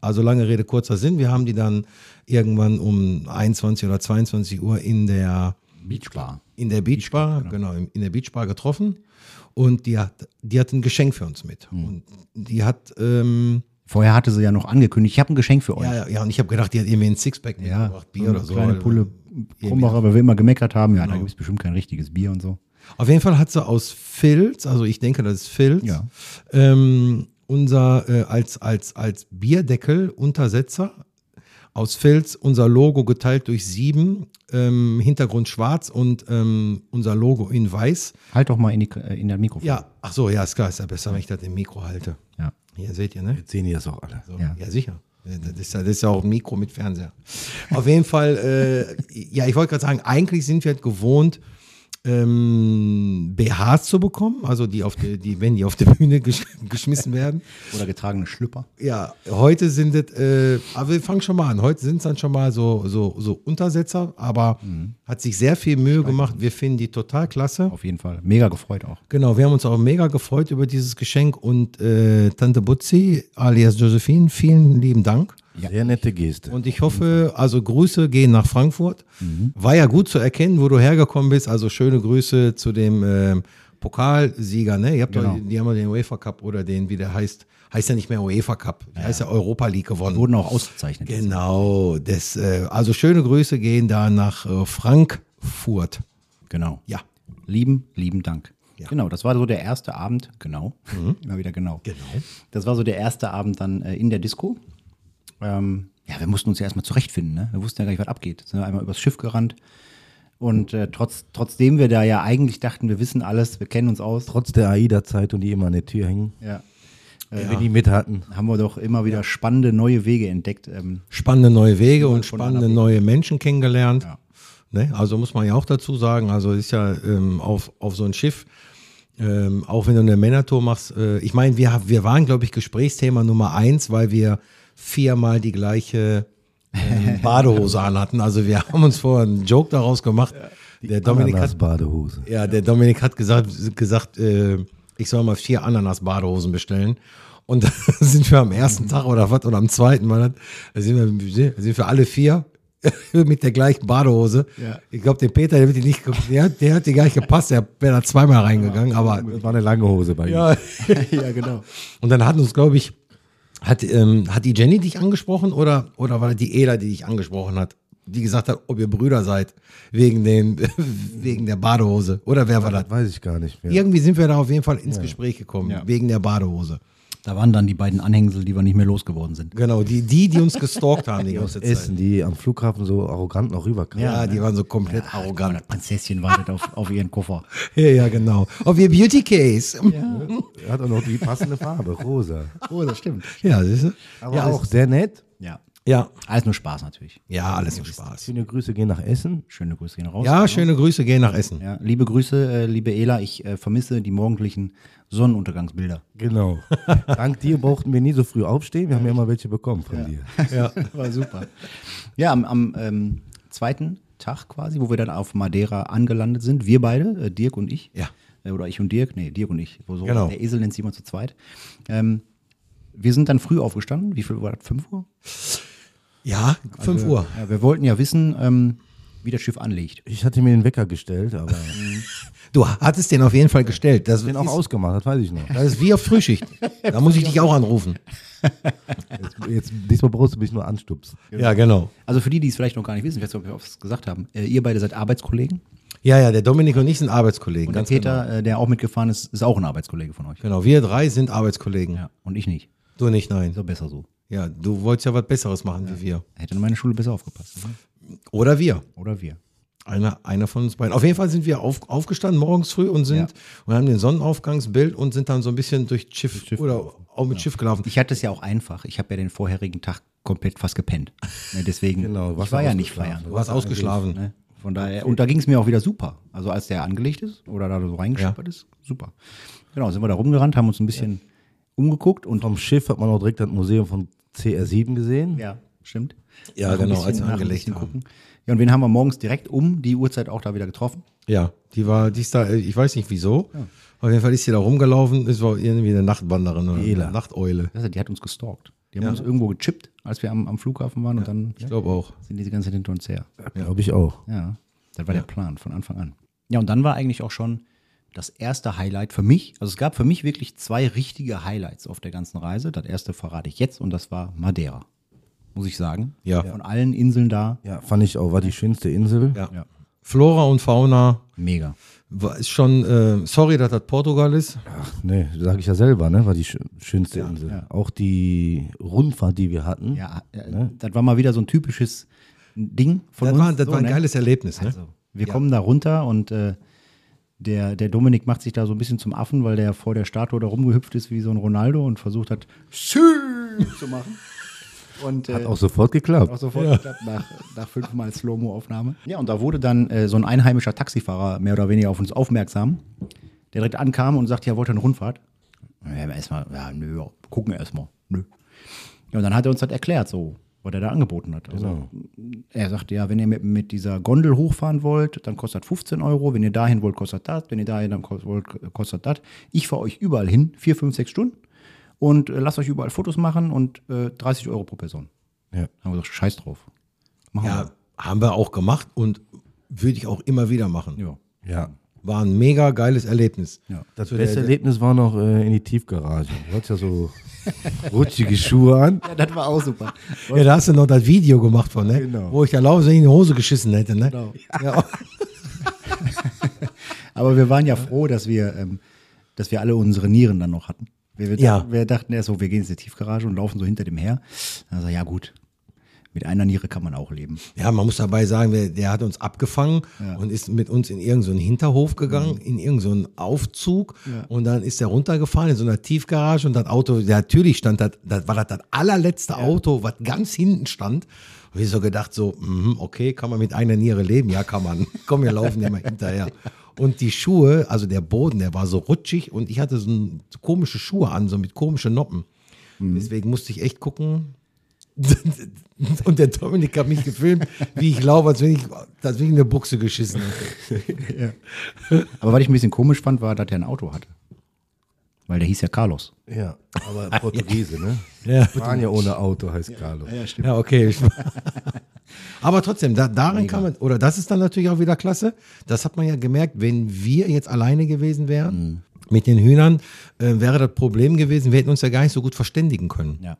Also lange Rede, kurzer Sinn. Wir haben die dann irgendwann um 21 oder 22 Uhr in der Beachbar. in der Beachbar, genau, im- in der Beachbar getroffen. Und die hat, die hat ein Geschenk für uns mit. Und die hat, ähm, Vorher hatte sie ja noch angekündigt, ich habe ein Geschenk für euch. ja, ja, ja, und ich habe gedacht, die hat irgendwie ein Sixpack Ja, mitgebracht, Bier oder so. Kleine Pulle Krombacher, weil wir immer gemeckert haben, ja, da gibt es bestimmt kein richtiges Bier und so. Auf jeden Fall hat sie aus Filz, also ich denke, das ist Filz, Ja. ähm, unser äh, als, als, als Bierdeckel Untersetzer aus Filz unser Logo geteilt durch sieben, ähm, Hintergrund schwarz und ähm, unser Logo in weiß. Halt doch mal in, die, äh, in der Mikrofon. Ja, ach so, ja, ist klar, ist ja besser, wenn ich das im Mikro halte. Ja. Hier seht ihr, ne? Jetzt sehen die das auch alle. So, Ja. ja. sicher. Das ist, ja, das ist ja auch ein Mikro mit Fernseher. Auf jeden Fall, äh, ja, ich wollte gerade sagen, eigentlich sind wir halt gewohnt, ähm, BHs zu bekommen, also die auf die, die wenn die auf die Bühne gesch geschmissen werden. Oder getragene Schlüpper. Ja, heute sind es, äh, aber wir fangen schon mal an. Heute sind es dann schon mal so, so, so Untersetzer, aber hat sich sehr viel Mühe gemacht. Wir finden die total klasse. Auf jeden Fall. Mega gefreut auch. Genau, wir haben uns auch mega gefreut über dieses Geschenk und äh, Tante Butzi alias Josephine, vielen lieben Dank. Sehr nette Geste. Und ich hoffe, also Grüße gehen nach Frankfurt. War ja gut zu erkennen, wo du hergekommen bist. Also schöne Grüße zu dem ähm, Pokalsieger. Ne? Ihr habt Genau. doch, die haben ja den UEFA Cup oder den, wie der heißt, heißt ja nicht mehr UEFA Cup, der heißt ja Europa League gewonnen. Wurden auch ausgezeichnet. Genau, das, äh, also schöne Grüße gehen da nach äh, Frankfurt. Genau. Ja. Lieben, lieben Dank. Ja. Genau, das war so der erste Abend, genau. Immer wieder genau. Genau. Das war so der erste Abend dann äh, in der Disco. Ähm, ja, wir mussten uns ja erstmal zurechtfinden, ne? Wir wussten ja gar nicht, was abgeht. Sind wir einmal übers Schiff gerannt. Und äh, trotz, trotzdem wir da ja eigentlich dachten, wir wissen alles, wir kennen uns aus. Trotz der AIDA-Zeit und die immer an der Tür hängen, Ja. wenn wir die mit hatten. Haben wir doch immer wieder spannende neue Wege entdeckt. Ähm, spannende neue Wege und spannende neue Menschen kennengelernt. Ja. Ne? Also muss man ja auch dazu sagen, also ist ja ähm, auf, auf so ein Schiff, ähm, auch wenn du eine Männertour machst, äh, ich meine, wir, wir waren, glaube ich, Gesprächsthema Nummer eins, weil wir viermal die gleiche ähm, Badehose anhatten. Also wir haben uns vorher einen Joke daraus gemacht. der Dominik hat Badehose. ja, der Dominik hat gesagt, gesagt äh, ich soll mal vier Ananas-Badehosen bestellen. Und da sind wir am ersten Tag oder was, oder am zweiten Mal, da sind wir, sind wir alle vier mit der gleichen Badehose. Ja. Ich glaube, der Peter, der wird die nicht, der, hat- der hat die gar nicht gepasst, der wäre da zweimal reingegangen, aber Das war eine lange Hose bei ihm. ja. ja, genau. Und dann hat uns, glaube ich, hat, ähm, hat die Jenny dich angesprochen oder, oder war das die Ela, die dich angesprochen hat? Die gesagt hat, ob ihr Brüder seid, wegen, den, wegen der Badehose. Oder wer war das? Weiß ich gar nicht mehr. Irgendwie sind wir da auf jeden Fall ins Gespräch gekommen, Ja. wegen der Badehose. Da waren dann die beiden Anhängsel, die wir nicht mehr losgeworden sind. Genau, die, die, die uns gestalkt haben die ganze Zeit. Essen, die am Flughafen so arrogant noch rüberkamen. Ja, die waren so komplett Aber arrogant. das Prinzesschen wartet auf, auf ihren Koffer. Ja, ja, genau. Auf ihr Beauty Case. Er hat auch noch die passende Farbe, rosa. Oh, das stimmt. Ja, siehst du? Aber ja, auch sehr nett. Ja. Ja, Alles nur Spaß natürlich. ja, alles nur Spaß. Schöne Grüße gehen nach Essen. Schöne Grüße gehen raus. Ja, schöne Grüße gehen nach Essen. Ja, liebe Grüße, äh, liebe Ela. Ich äh, vermisse die morgendlichen Sonnenuntergangsbilder. Genau. Dank dir brauchten wir nie so früh aufstehen. Wir haben ja immer welche bekommen von dir. Ja. War super. Ja, am, am ähm, zweiten Tag quasi, wo wir dann auf Madeira angelandet sind, wir beide, äh, Dirk und ich. Ja. Äh, oder ich und Dirk, nee, Dirk und ich. So, Genau. Der Esel nennt sich immer zu zweit. Ähm, wir sind dann früh aufgestanden. Wie viel war das? 5 Uhr? Ja, 5 Uhr. Ja, wir wollten ja wissen, ähm, wie das Schiff anlegt. Ich hatte mir den Wecker gestellt, aber Du hattest den auf jeden Fall gestellt. Das, den auch ist, ausgemacht, das weiß ich noch. das ist wie auf Frühschicht. Da muss ich dich auch anrufen. Jetzt, jetzt, diesmal brauchst du mich nur anstupsen. Ja, genau. Also für die, die es vielleicht noch gar nicht wissen, ich weiß nicht, ob wir es gesagt haben, äh, ihr beide seid Arbeitskollegen. Ja, ja, der Dominik und ich sind Arbeitskollegen. Und ganz der Peter, äh, der auch mitgefahren ist, ist auch ein Arbeitskollege von euch. Genau. genau, wir drei sind Arbeitskollegen. Ja, und ich nicht. Du nicht, nein. Ist doch besser so. Ja, du wolltest ja was Besseres machen wie wir. Hätte in meine Schule besser aufgepasst. Oder wir. Oder wir. Einer, einer von uns beiden. Auf jeden Fall sind wir auf, aufgestanden morgens früh und sind Ja. und haben den Sonnenaufgangsbild und sind dann so ein bisschen durch Schiff, oder auch mit Schiff gelaufen. Ich hatte es ja auch einfach. Ich habe ja den vorherigen Tag komplett fast gepennt. Ne, deswegen, Genau, ich war ja nicht feiern. Du warst ausgeschlafen. Ne? Von daher, und da ging es mir auch wieder super. Also als der angelegt ist oder da so reingeschippert ist, super. Genau, sind wir da rumgerannt, haben uns ein bisschen umgeguckt und Vom Schiff hat man auch direkt das Museum von CR7 gesehen. ja, stimmt. Ja, genau, als wir angelegt haben. gucken. Ja, und wen haben wir morgens direkt um die Uhrzeit auch da wieder getroffen? Ja, die war, die ist da, ich weiß nicht wieso. Auf jeden Fall ist sie da rumgelaufen. Es war irgendwie eine Nachtwandererin oder Ela. eine Nachteule. Also, die hat uns gestalkt. Die haben uns irgendwo gechippt, als wir am, am Flughafen waren und dann Ich glaube auch. sind diese ganze Zeit hinter uns her. Glaube ich auch. Ja, das war der Plan von Anfang an. Ja, und dann war eigentlich auch schon das erste Highlight für mich. Also es gab für mich wirklich zwei richtige Highlights auf der ganzen Reise. Das erste verrate ich jetzt und das war Madeira. Muss ich sagen. Ja. Von allen Inseln da. Ja, fand ich auch. War die schönste Insel. Ja. Ja. Flora und Fauna Mega. war, ist schon, äh, sorry, dass das Portugal ist. Ach nee, sage ich ja selber, ne? War die schö- schönste Insel. ja. Auch die Rundfahrt, die wir hatten. Ja, äh, das war mal wieder so ein typisches Ding von Das uns. war, das so, war ein ne? geiles Erlebnis. Ne? Also, wir kommen da runter und äh, der, der Dominik macht sich da so ein bisschen zum Affen, weil der vor der Statue da rumgehüpft ist wie so ein Ronaldo und versucht hat, zu machen. Und, Hat äh, auch sofort geklappt. auch sofort geklappt nach, nach fünfmal Slow-Mo-Aufnahme. Ja, und da wurde dann äh, so ein einheimischer Taxifahrer mehr oder weniger auf uns aufmerksam, der direkt ankam und sagte, ja, wollt ihr eine Rundfahrt? Ja, erstmal, ja, nö, ja, gucken wir erstmal. Nö. Ja, und dann hat er uns das erklärt, so, was er da angeboten hat. Also, Er sagte, ja, wenn ihr mit, mit dieser Gondel hochfahren wollt, dann kostet 15 Euro. Wenn ihr dahin wollt, kostet das. Wenn ihr dahin dann kostet, wollt, kostet das. Ich fahre euch überall hin, vier, fünf, sechs Stunden und äh, lasst euch überall Fotos machen und äh, 30 Euro pro Person. Ja. Haben wir gesagt, scheiß drauf. Machen Ja, haben wir auch gemacht und würde ich auch immer wieder machen. wir. Ja. Ja. War ein mega geiles Erlebnis. Ja. Das beste der- Erlebnis war noch äh, in die Tiefgarage. Du hattest ja so rutschige Schuhe an. ja, das war auch super. Ja, da hast du noch das Video gemacht von, ne? Genau. Wo ich da laufe, in die Hose geschissen hätte, ne? Genau. Ja. Aber wir waren ja froh, dass wir, ähm, dass wir alle unsere Nieren dann noch hatten. Wir, Ja. dachten, wir dachten erst so, wir gehen in die Tiefgarage und laufen so hinter dem her. Also ja gut, mit einer Niere kann man auch leben. ja, man muss dabei sagen, der, hat uns abgefangen und ist mit uns in irgendeinen Hinterhof gegangen, in irgendeinen Aufzug und dann ist er runtergefahren in so einer Tiefgarage und das Auto, ja, natürlich stand das, das war das, das allerletzte Auto, was ganz hinten stand. Und ich so gedacht, so, mhm, okay, kann man mit einer Niere leben? Ja, kann man. Komm, wir laufen ja mal hinterher. Und die Schuhe, also der Boden, der war so rutschig und ich hatte so, ein, so komische Schuhe an, so mit komischen Noppen. Deswegen musste ich echt gucken. Und der Dominik hat mich gefilmt, wie ich laufe, als wenn ich, als wenn ich in eine Buchse geschissen hätte. Aber was ich ein bisschen komisch fand, war, dass er ein Auto hatte. Weil der hieß ja Carlos. Ja, aber Portugiese, ne? Ja. Spanier ohne Auto heißt Carlos. Ja, okay. Aber trotzdem, da, darin kann man, oder das ist dann natürlich auch wieder klasse. Das hat man ja gemerkt, wenn wir jetzt alleine gewesen wären mit den Hühnern, äh, wäre das Problem gewesen, wir hätten uns ja gar nicht so gut verständigen können. Ja.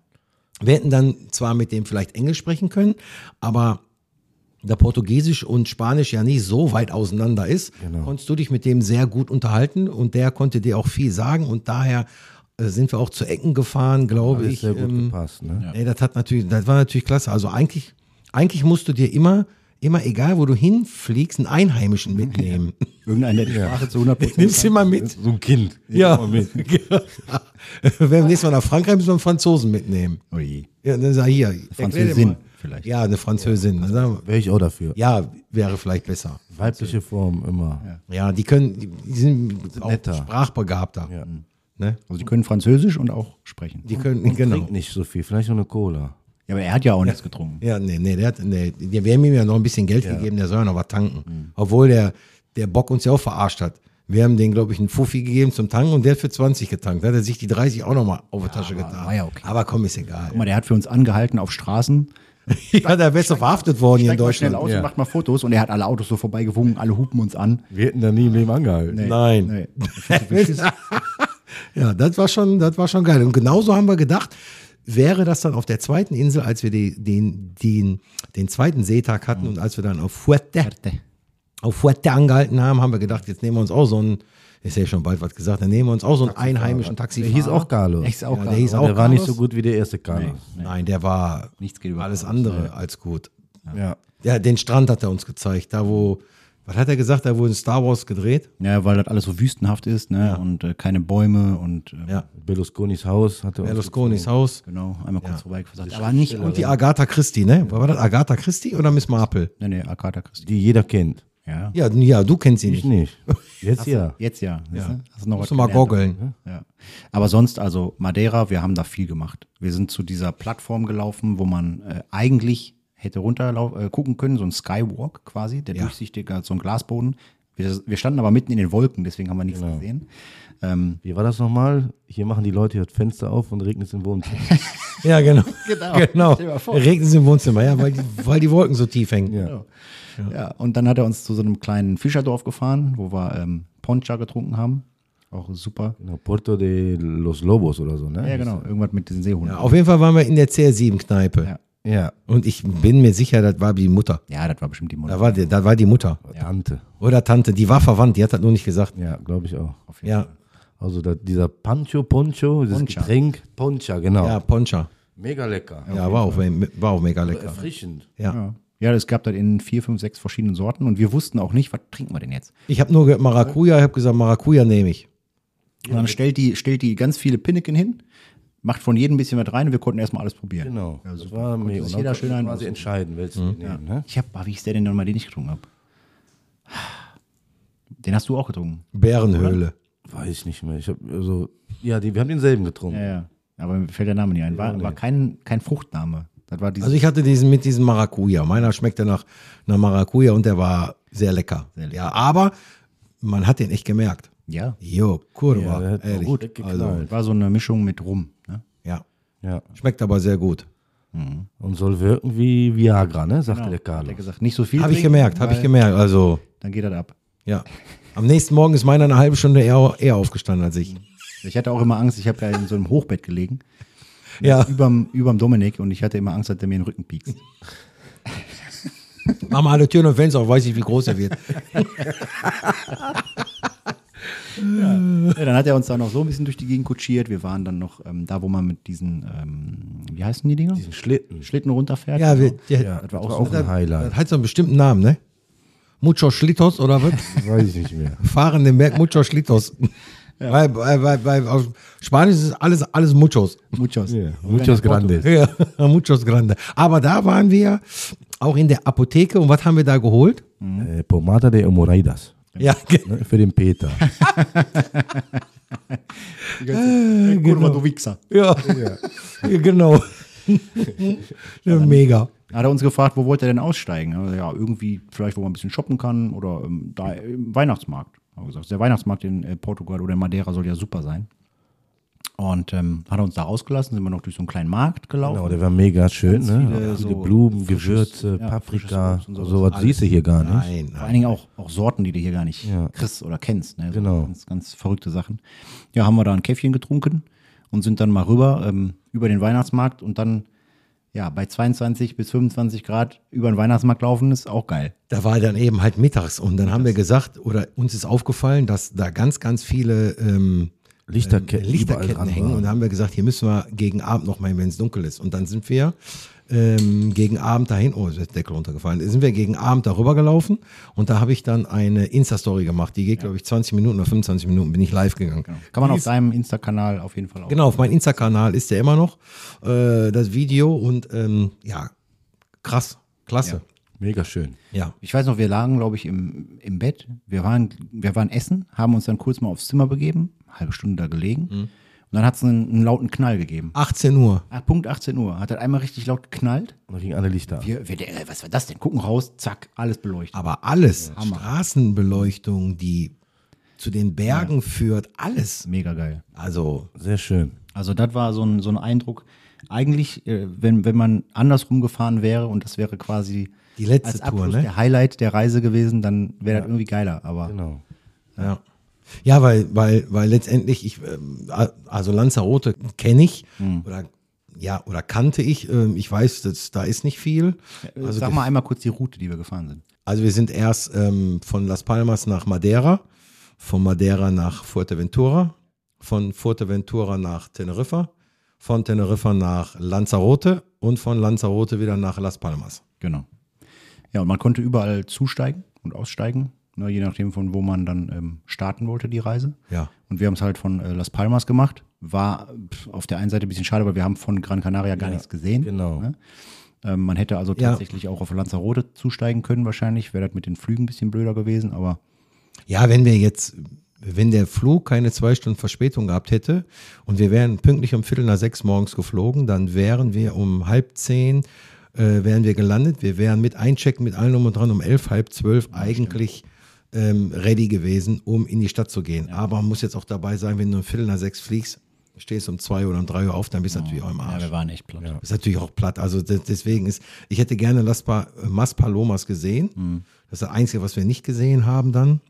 Wir hätten dann zwar mit dem vielleicht Englisch sprechen können, aber da Portugiesisch und Spanisch ja nicht so weit auseinander ist, konntest du dich mit dem sehr gut unterhalten und der konnte dir auch viel sagen und daher äh, sind wir auch zu Ecken gefahren, glaube ich. sehr gut ähm, gepasst, ne? Nee, das hat natürlich, das war natürlich klasse. Also eigentlich, eigentlich musst du dir immer, immer egal, wo du hinfliegst, einen Einheimischen mitnehmen. Irgendeiner, der die Sprache zu 100 Prozent Nimmst du immer mit. So ein Kind. Ja. Mit. Wenn wir nächstes Mal nach Frankreich müssen wir einen Franzosen mitnehmen. Oh je. Ja, dann sag hier. Französin mal. vielleicht. Ja, eine Französin. Dann wir, Wäre ich auch dafür. Ja, wäre vielleicht besser. Weibliche Form immer. Ja, die können, die, die sind auch netter. sprachbegabter. Ja. Ne? Also die können Französisch und auch sprechen. Die können, Und genau. trinkt nicht so viel, vielleicht noch eine Cola. Ja, aber er hat ja auch nichts getrunken. Ja, nee, nee, der hat, nee, wir haben ihm ja noch ein bisschen Geld gegeben, der soll ja noch was tanken. Obwohl der, der Bock uns ja auch verarscht hat. Wir haben den, glaube ich, einen Fuffi gegeben zum Tanken und der hat für 20 getankt. Da hat er sich die 30 auch noch mal auf die Tasche getan. war ja okay. Aber komm, ist egal. Guck mal, der hat für uns angehalten auf Straßen. Ja, der wäre so verhaftet worden hier in Steigt mal schnell Deutschland. aus Ja. und macht mal Fotos und er hat alle Autos so vorbeigewunken, alle hupen uns an. Wir hätten da nie im Leben angehalten. Nein. Nee. Ja, das war schon, das war schon geil. Und genauso haben wir gedacht, wäre das dann auf der zweiten Insel, als wir die, den, den, den zweiten Seetag hatten und als wir dann auf Fuerte, auf Fuerte angehalten haben, haben wir gedacht, jetzt nehmen wir uns auch so einen, ist ja schon bald was gesagt, dann nehmen wir uns auch so einen einheimischen Der Taxifahrer. hieß auch Carlos. Echt auch Ja, der hieß auch der war nicht Carlos. so gut wie der erste Carlos. Nein, der war Nichts geht über alles Carlos, andere als gut. Ja. Ja, den Strand hat er uns gezeigt, da wo, was hat er gesagt, da wurde Star Wars gedreht? Ja, weil das alles so wüstenhaft ist, ne? Und äh, keine Bäume und äh, Ja, Berlusconis Haus hatte Berlusconis Haus. genau, einmal kurz vorbeigesagt. Aber nicht Und die Agatha Christie, ne? War das Agatha Christie oder Miss Marple? Nee, nee, Agatha Christie. die jeder kennt. Ja. Ja, ja, du kennst sie Ich nicht. nicht. Jetzt ja. Jetzt ja. ja. Hast du noch Musst was du mal goggeln. Ja. Aber sonst, also Madeira, wir haben da viel gemacht. Wir sind zu dieser Plattform gelaufen, wo man äh, eigentlich hätte runter äh, gucken können, so ein Skywalk quasi, der durchsichtige, so ein Glasboden. Wir, wir standen aber mitten in den Wolken, deswegen haben wir nichts gesehen. Ähm, Wie war das nochmal? Hier machen die Leute das Fenster auf und regnet es im Wohnzimmer. Ja, genau. Genau. genau. Regnet es im Wohnzimmer, ja, weil die, weil die Wolken so tief hängen. Ja. ja. und dann hat er uns zu so einem kleinen Fischerdorf gefahren, wo wir ähm, Poncha getrunken haben. Auch super. Genau, Porto de los Lobos oder so, ne? Ja, genau. Irgendwas mit diesen Seehunden. Ja, auf jeden Fall waren wir in der CR7-Kneipe. Ja. Ja, Und ich bin mir sicher, das war die Mutter. Ja, das war bestimmt die Mutter. Da war, die- da war die Mutter. Tante. Oder Tante, die war verwandt, die hat das nur nicht gesagt. Ja, glaube ich auch. Auf jeden Ja, Fall. Also da, dieser Pancho, Poncho, dieses Poncha. Getränk, Poncha, genau. ja, Poncha. Mega lecker. Ja, war auch, war auch mega lecker. Erfrischend. Ja. Ja. ja, es gab das in vier, fünf, sechs verschiedenen Sorten und wir wussten auch nicht, was trinken wir denn jetzt. Ich habe nur gehört Maracuja, ich habe gesagt, Maracuja nehme ich. Und dann stellt die, stellt die ganz viele Pinneken hin, macht von jedem ein bisschen was rein und wir konnten erstmal alles probieren. Genau. Ja, das war mega. sich Und jeder dann schön quasi aussuchen. entscheiden, welches wir nehmen. Ne? Ich hab, ah, wie ist der denn nochmal, den ich getrunken habe? Den hast du auch getrunken. Bärenhöhle. Weiß ich nicht mehr. Ich hab, also, ja, die, wir haben denselben getrunken. Ja, ja. Aber mir fällt der Name nicht ein. War, Ja, nee. war kein, kein Fruchtname. Das war dieses, Also ich hatte diesen mit diesem Maracuja. Meiner schmeckte nach, nach Maracuja und der war sehr lecker. Sehr lecker. Ja, aber man hat den echt gemerkt. Ja, Jo, kurwa, Ja, der hat ehrlich. gut also, war so eine Mischung mit Rum. Ne? ja, Ja. schmeckt aber sehr gut. Und soll wirken wie Viagra, ne? Sagte der Hat er Carlos. gesagt, nicht so viel. Habe ich gemerkt, habe ich gemerkt. Also, Dann geht das ab. ja. Am nächsten Morgen ist meiner eine halbe Stunde eher, eher aufgestanden als ich. Ich hatte auch immer Angst, ich habe ja in so einem Hochbett gelegen. Ja, Überm, überm Dominik und ich hatte immer Angst, dass der mir den Rücken piekst. mach mal alle Türen und Fenster auf, weiß ich, wie groß er wird. Ja, dann hat er uns da noch so ein bisschen durch die Gegend kutschiert. Wir waren dann noch ähm, da, wo man mit diesen, ähm, wie heißen die Dinger? Diesen Schlitten. Schlitten runterfährt. Ja, wir, der, Ja, das war auch war so auch ein Highlight. das hat so einen bestimmten Namen, ne? Mucho Schlitos oder was? Weiß ich nicht mehr. Fahren den Berg Mucho Schlitos. Weil, weil, weil, weil auf Spanisch ist alles, alles Muchos. Muchos. Ja. Muchos Grandes. Ja, Muchos Grande. Aber da waren wir auch in der Apotheke und was haben wir da geholt? Äh, Pomada de Hemorrhoidas. Ja, Ne? Für den Peter. Kurva, du Wichser. ja, ja. genau. ja, mega. Hat er uns gefragt, wo wollt ihr denn aussteigen? Also, Ja, irgendwie vielleicht, wo man ein bisschen shoppen kann oder ähm, da im Weihnachtsmarkt. Haben wir gesagt. Der Weihnachtsmarkt in äh, Portugal oder in Madeira soll ja super sein. Und ähm, hat er uns da rausgelassen, sind wir noch durch so einen kleinen Markt gelaufen. Genau, der war mega schön. Ganz Ne? viele Viele, so Blumen, frisches- Gewürze, ja, Paprika. Und sowas. Sowas siehst du hier gar nicht. Nein, Vor allen. Dingen auch, auch Sorten, die du hier gar nicht Ja. kriegst oder kennst. Ne? So Genau. Ganz, ganz verrückte Sachen. Ja, haben wir da ein Käffchen getrunken und sind dann mal rüber ähm, über den Weihnachtsmarkt und dann ja bei 22 bis 25 Grad über den Weihnachtsmarkt laufen ist auch geil. Da war dann eben halt mittags und dann haben wir gesagt, oder uns ist aufgefallen, dass da ganz, ganz viele ähm, Lichterketten, Lichterketten dran hängen und da haben wir gesagt, hier müssen wir gegen Abend noch mal, wenn es dunkel ist. Und dann sind wir ähm, gegen Abend dahin, oh, ist der Deckel runtergefallen, sind wir gegen Abend darüber gelaufen und da habe ich dann eine Insta-Story gemacht, die geht, glaube ich, 20 Minuten oder 25 Minuten, bin ich live gegangen. Kann man auf deinem Insta-Kanal auf jeden Fall auch. Genau, auf meinem Insta-Kanal ist der immer noch, äh, das Video und ähm, ja, krass, klasse. Mega schön. Ja. Ich weiß noch, wir lagen, glaube ich, im, im Bett. Wir waren, wir waren essen, haben uns dann kurz mal aufs Zimmer begeben, halbe Stunde da gelegen. Mhm. Und dann hat es einen, einen lauten Knall gegeben. 18 Uhr. Ah, Punkt 18 Uhr. Hat er einmal richtig laut geknallt. Und da gingen alle Lichter an. Wir, wir, äh, was war das denn? Gucken raus, zack, alles beleuchtet. Aber alles, Straßenbeleuchtung, die zu den Bergen führt, alles. Mega geil. Also, Sehr schön. Also das war so ein, so ein Eindruck. Eigentlich, äh, wenn, wenn man andersrum gefahren wäre und das wäre quasi Die letzte als Tour, ne? der Highlight der Reise gewesen, dann wäre das irgendwie geiler. Aber Genau. ja. Ja, weil, weil, weil letztendlich, ich, ähm, also Lanzarote kenne ich oder ja, oder kannte ich. Ähm, Ich weiß, dass, da ist nicht viel. also sag mal einmal kurz die Route, die wir gefahren sind. Also wir sind erst ähm, von Las Palmas nach Madeira, von Madeira nach Fuerteventura, von Fuerteventura nach Teneriffa, von Teneriffa nach Lanzarote und von Lanzarote wieder nach Las Palmas. Genau. Ja, und man konnte überall zusteigen und aussteigen, ne, je nachdem von wo man dann ähm, starten wollte, die Reise. Ja. Und wir haben es halt von äh, Las Palmas gemacht. War pf, auf der einen Seite ein bisschen schade, weil wir haben von Gran Canaria gar nichts gesehen. genau. Ne? Ähm, man hätte also Ja. tatsächlich auch auf Lanzarote zusteigen können wahrscheinlich. Wäre das mit den Flügen ein bisschen blöder gewesen, aber Ja, wenn wir jetzt, wenn der Flug keine zwei Stunden Verspätung gehabt hätte und wir wären pünktlich um Viertel nach sechs morgens geflogen, dann wären wir um halb zehn, äh, wären wir gelandet. Wir wären mit Einchecken, mit allem um und dran um elf, halb zwölf eigentlich ähm, ready gewesen, um in die Stadt zu gehen. Aber man muss jetzt auch dabei sein, wenn du um Viertel nach sechs fliegst, stehst um zwei oder um drei Uhr auf, dann bist du natürlich auch im Arsch. ja, wir waren echt platt. Ist natürlich auch platt. Also de- deswegen ist, ich hätte gerne Las pa Mas Palomas gesehen. Das ist das Einzige, was wir nicht gesehen haben dann.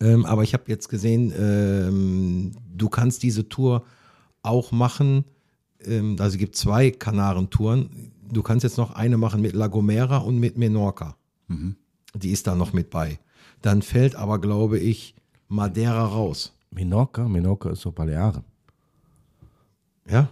Ähm, aber ich habe jetzt gesehen, ähm, du kannst diese Tour auch machen ähm, also es gibt zwei Kanarentouren. Du kannst jetzt noch eine machen mit La Gomera und mit Menorca. Die ist da noch mit bei. Dann fällt aber, glaube ich, Madeira raus. Menorca, Menorca ist so Balearen. Ja?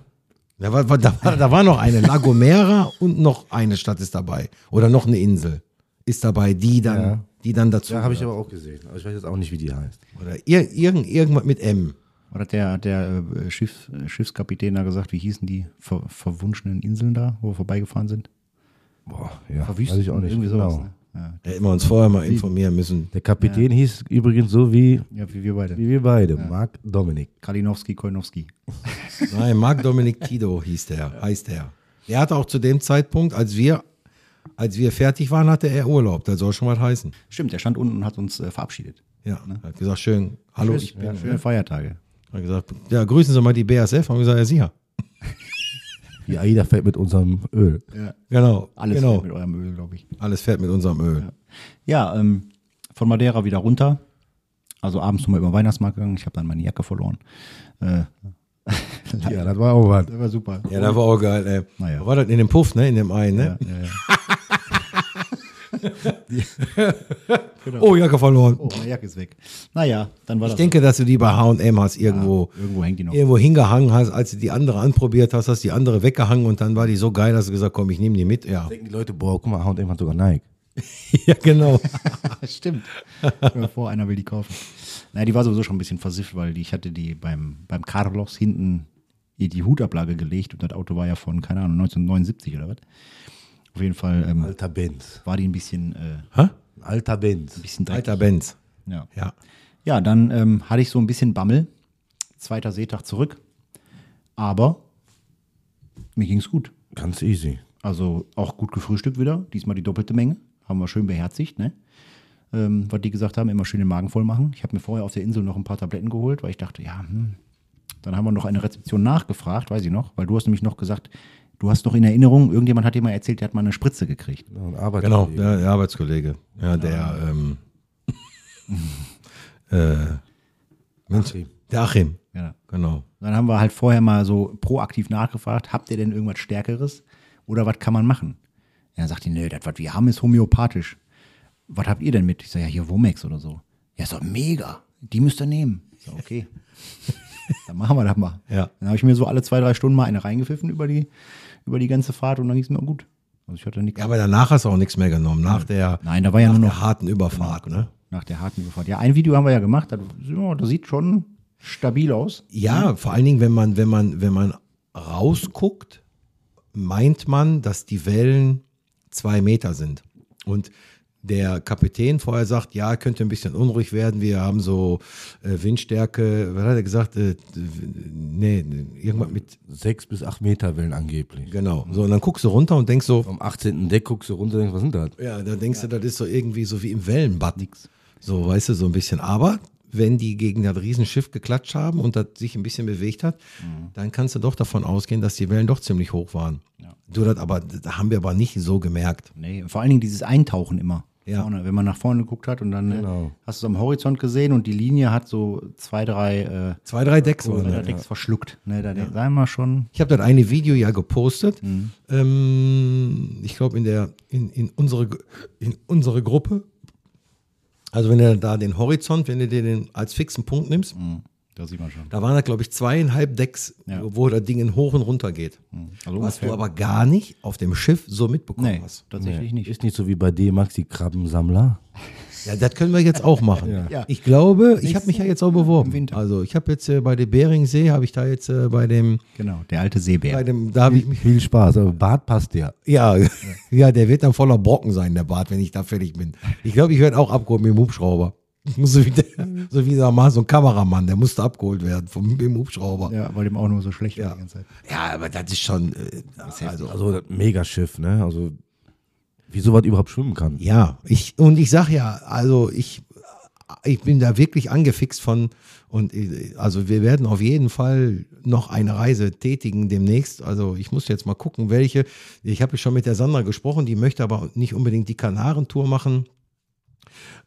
Da war, da, war, da war noch eine, La Gomera und noch eine Stadt ist dabei. Oder noch eine Insel ist dabei, die dann, Ja. die dann dazu. Ja, habe ich aber auch gesehen. Aber ich weiß jetzt auch nicht, wie die heißt. Oder ir, irgend, irgendwas mit M. Oder hat der, der äh, Schiff, äh, Schiffskapitän da gesagt, wie hießen die ver, verwunschenen Inseln da, wo wir vorbeigefahren sind? Boah, ja. Verwüstet? Weiß ich auch nicht. Irgendwie sowas. genau. Ne? Ja. Da hätten wir uns vorher mal informieren müssen. Der Kapitän hieß übrigens so wie, ja, wie wir beide. wie wir beide, Marc Dominik. Kalinowski, Koinowski. Nein, Marc Dominik Tido hieß der, heißt der. Er hatte auch zu dem Zeitpunkt, als wir, als wir fertig waren, hatte er Urlaub. Das soll schon was heißen. Stimmt, der stand unten und hat uns äh, verabschiedet. Ja, hat gesagt, schön, hallo, Tschüss, ich bin. ja, schöne Feiertage. Hat gesagt, ja, grüßen Sie mal die BASF. Haben wir gesagt, ja, sicher. Die AIDA fährt mit unserem Öl. Ja. Genau, Alles genau. mit eurem Öl, glaube ich. Alles fährt mit unserem Öl. Ja, ähm, von Madeira wieder runter. Also abends nochmal über den Weihnachtsmarkt gegangen. Ich habe dann meine Jacke verloren. Äh, Ja, das war auch was. das war super. Ja, das war auch geil, ey. Naja. War das in dem Puff, ne? In dem einen, ne? Ja, ja, ja. Oh, Jacke verloren. Oh, meine Jacke ist weg. Naja, dann war Ich das. denke, dass du die bei H&M hast irgendwo, irgendwo hängt die noch. irgendwo hingehangen hast, als du die andere anprobiert hast, hast die andere weggehangen und dann war die so geil, dass du gesagt, komm, ich nehme die mit. Ja, Denken die Leute, boah, guck mal, H&M hat sogar Nike. ja genau. Stimmt. Dir vor, einer will die kaufen. Naja, die war sowieso schon ein bisschen versifft, weil die, ich hatte die beim, beim Carlos hinten die Hutablage gelegt und das Auto war ja von, keine Ahnung, 1979 oder was. Auf jeden Fall ähm, Alter Benz. war die ein bisschen, äh, Hä? Alter Benz. bisschen dreckig. Alter Benz. Ja. Ja. Ja, dann ähm, hatte ich so ein bisschen Bammel. Zweiter Seetag zurück. Aber mir ging es gut. Ganz easy. Also auch gut gefrühstückt wieder. Diesmal die doppelte Menge. Haben wir schön beherzigt, ne? Ähm, was die gesagt haben, immer schön den Magen voll machen. Ich habe mir vorher auf der Insel noch ein paar Tabletten geholt, weil ich dachte, ja, hm. Dann haben wir noch eine Rezeption nachgefragt, weiß ich noch, weil du hast nämlich noch gesagt, du hast noch in Erinnerung, irgendjemand hat dir mal erzählt, der hat mal eine Spritze gekriegt. Ja, und Arbeit Genau, der, der Arbeitskollege. Ja, der, ähm, äh, Mensch, Achim. der Achim. Ja. Genau. Dann haben wir halt vorher mal so proaktiv nachgefragt, habt ihr denn irgendwas Stärkeres oder was kann man machen? Dann sagt die, nö, das, was wir haben, ist homöopathisch. Was habt ihr denn mit? Ich sage, ja, hier Womex oder so. Ja, ist doch mega. Die müsst ihr nehmen. Ich sag, okay. dann machen wir das mal. Ja. Dann habe ich mir so alle zwei, drei Stunden mal eine reingepfiffen über die, über die ganze Fahrt und dann ging es mir auch gut. Also ich hatte nichts. Ja, aber danach hast du auch nichts mehr genommen. Nach der, Nein, da war ja nach nur der noch harten Überfahrt. Ne? nach der harten Überfahrt. Ja, ein Video haben wir ja gemacht. Das, ja, das sieht schon stabil aus. Ja, vor allen Dingen, wenn man, wenn man, wenn man rausguckt, meint man, dass die Wellen zwei Meter sind. Und der Kapitän vorher sagt, ja, könnte ein bisschen unruhig werden. Wir haben so äh, Windstärke, was hat er gesagt? Äh, nee, irgendwas mit, Sechs bis acht Meter Wellen angeblich. genau. So, und dann guckst du runter und denkst so, Vom 18. Deck guckst du runter und denkst, was sind das? ja, da denkst du, das ist so irgendwie so wie im Wellenbad. So, weißt du, so ein bisschen. Aber wenn die gegen das Riesenschiff geklatscht haben und das sich ein bisschen bewegt hat, dann kannst du doch davon ausgehen, dass die Wellen doch ziemlich hoch waren. Du das aber, das haben wir aber nicht so gemerkt. Nee, vor allen Dingen dieses Eintauchen immer. Ja. Vorne, wenn man nach vorne geguckt hat und dann äh, Genau. hast du es am Horizont gesehen und die Linie hat so zwei, drei äh, Zwei, drei Decks drei das. Decks verschluckt. Ne, da ja. sagen wir schon. Ich habe das eine Video ja gepostet. Ähm, ich glaube in der in, in unsere in unsere Gruppe. Also wenn du da den Horizont, wenn du dir den als fixen Punkt nimmst, Da sieht man schon. da waren da glaube ich zweieinhalb Decks, Ja. wo das Ding hoch und runter geht. Also Was du aber gar nicht auf dem Schiff so mitbekommen Nee, hast. tatsächlich nicht. Ist nicht so wie bei D-Max die Krabbensammler. Ja, das können wir jetzt auch machen. Ja. Ich glaube, ich habe mich ja jetzt auch beworben. Also ich habe jetzt äh, bei der Beringsee, habe ich da jetzt äh, bei dem, Genau, der alte Seebär. bei dem, da habe ich mich, Viel Spaß, aber Bart passt ja. ja, ja, der wird dann voller Brocken sein, der Bart, wenn ich da fertig bin. Ich glaube, ich werde auch abgeholt mit dem Hubschrauber. So wie, der, so wie sag mal, so ein Kameramann, der musste abgeholt werden vom dem Hubschrauber. ja, weil dem auch nur so schlecht war Ja. die ganze Zeit. Ja, aber das ist schon, äh, also, Also das Megaschiff, ne? Also wie sowas überhaupt schwimmen kann. Ja, ich, und ich sag ja, also ich, ich bin da wirklich angefixt von und äh, also wir werden auf jeden Fall noch eine Reise tätigen demnächst. Also ich muss jetzt mal gucken, welche. Ich habe schon mit der Sandra gesprochen, die möchte aber nicht unbedingt die Kanarentour machen.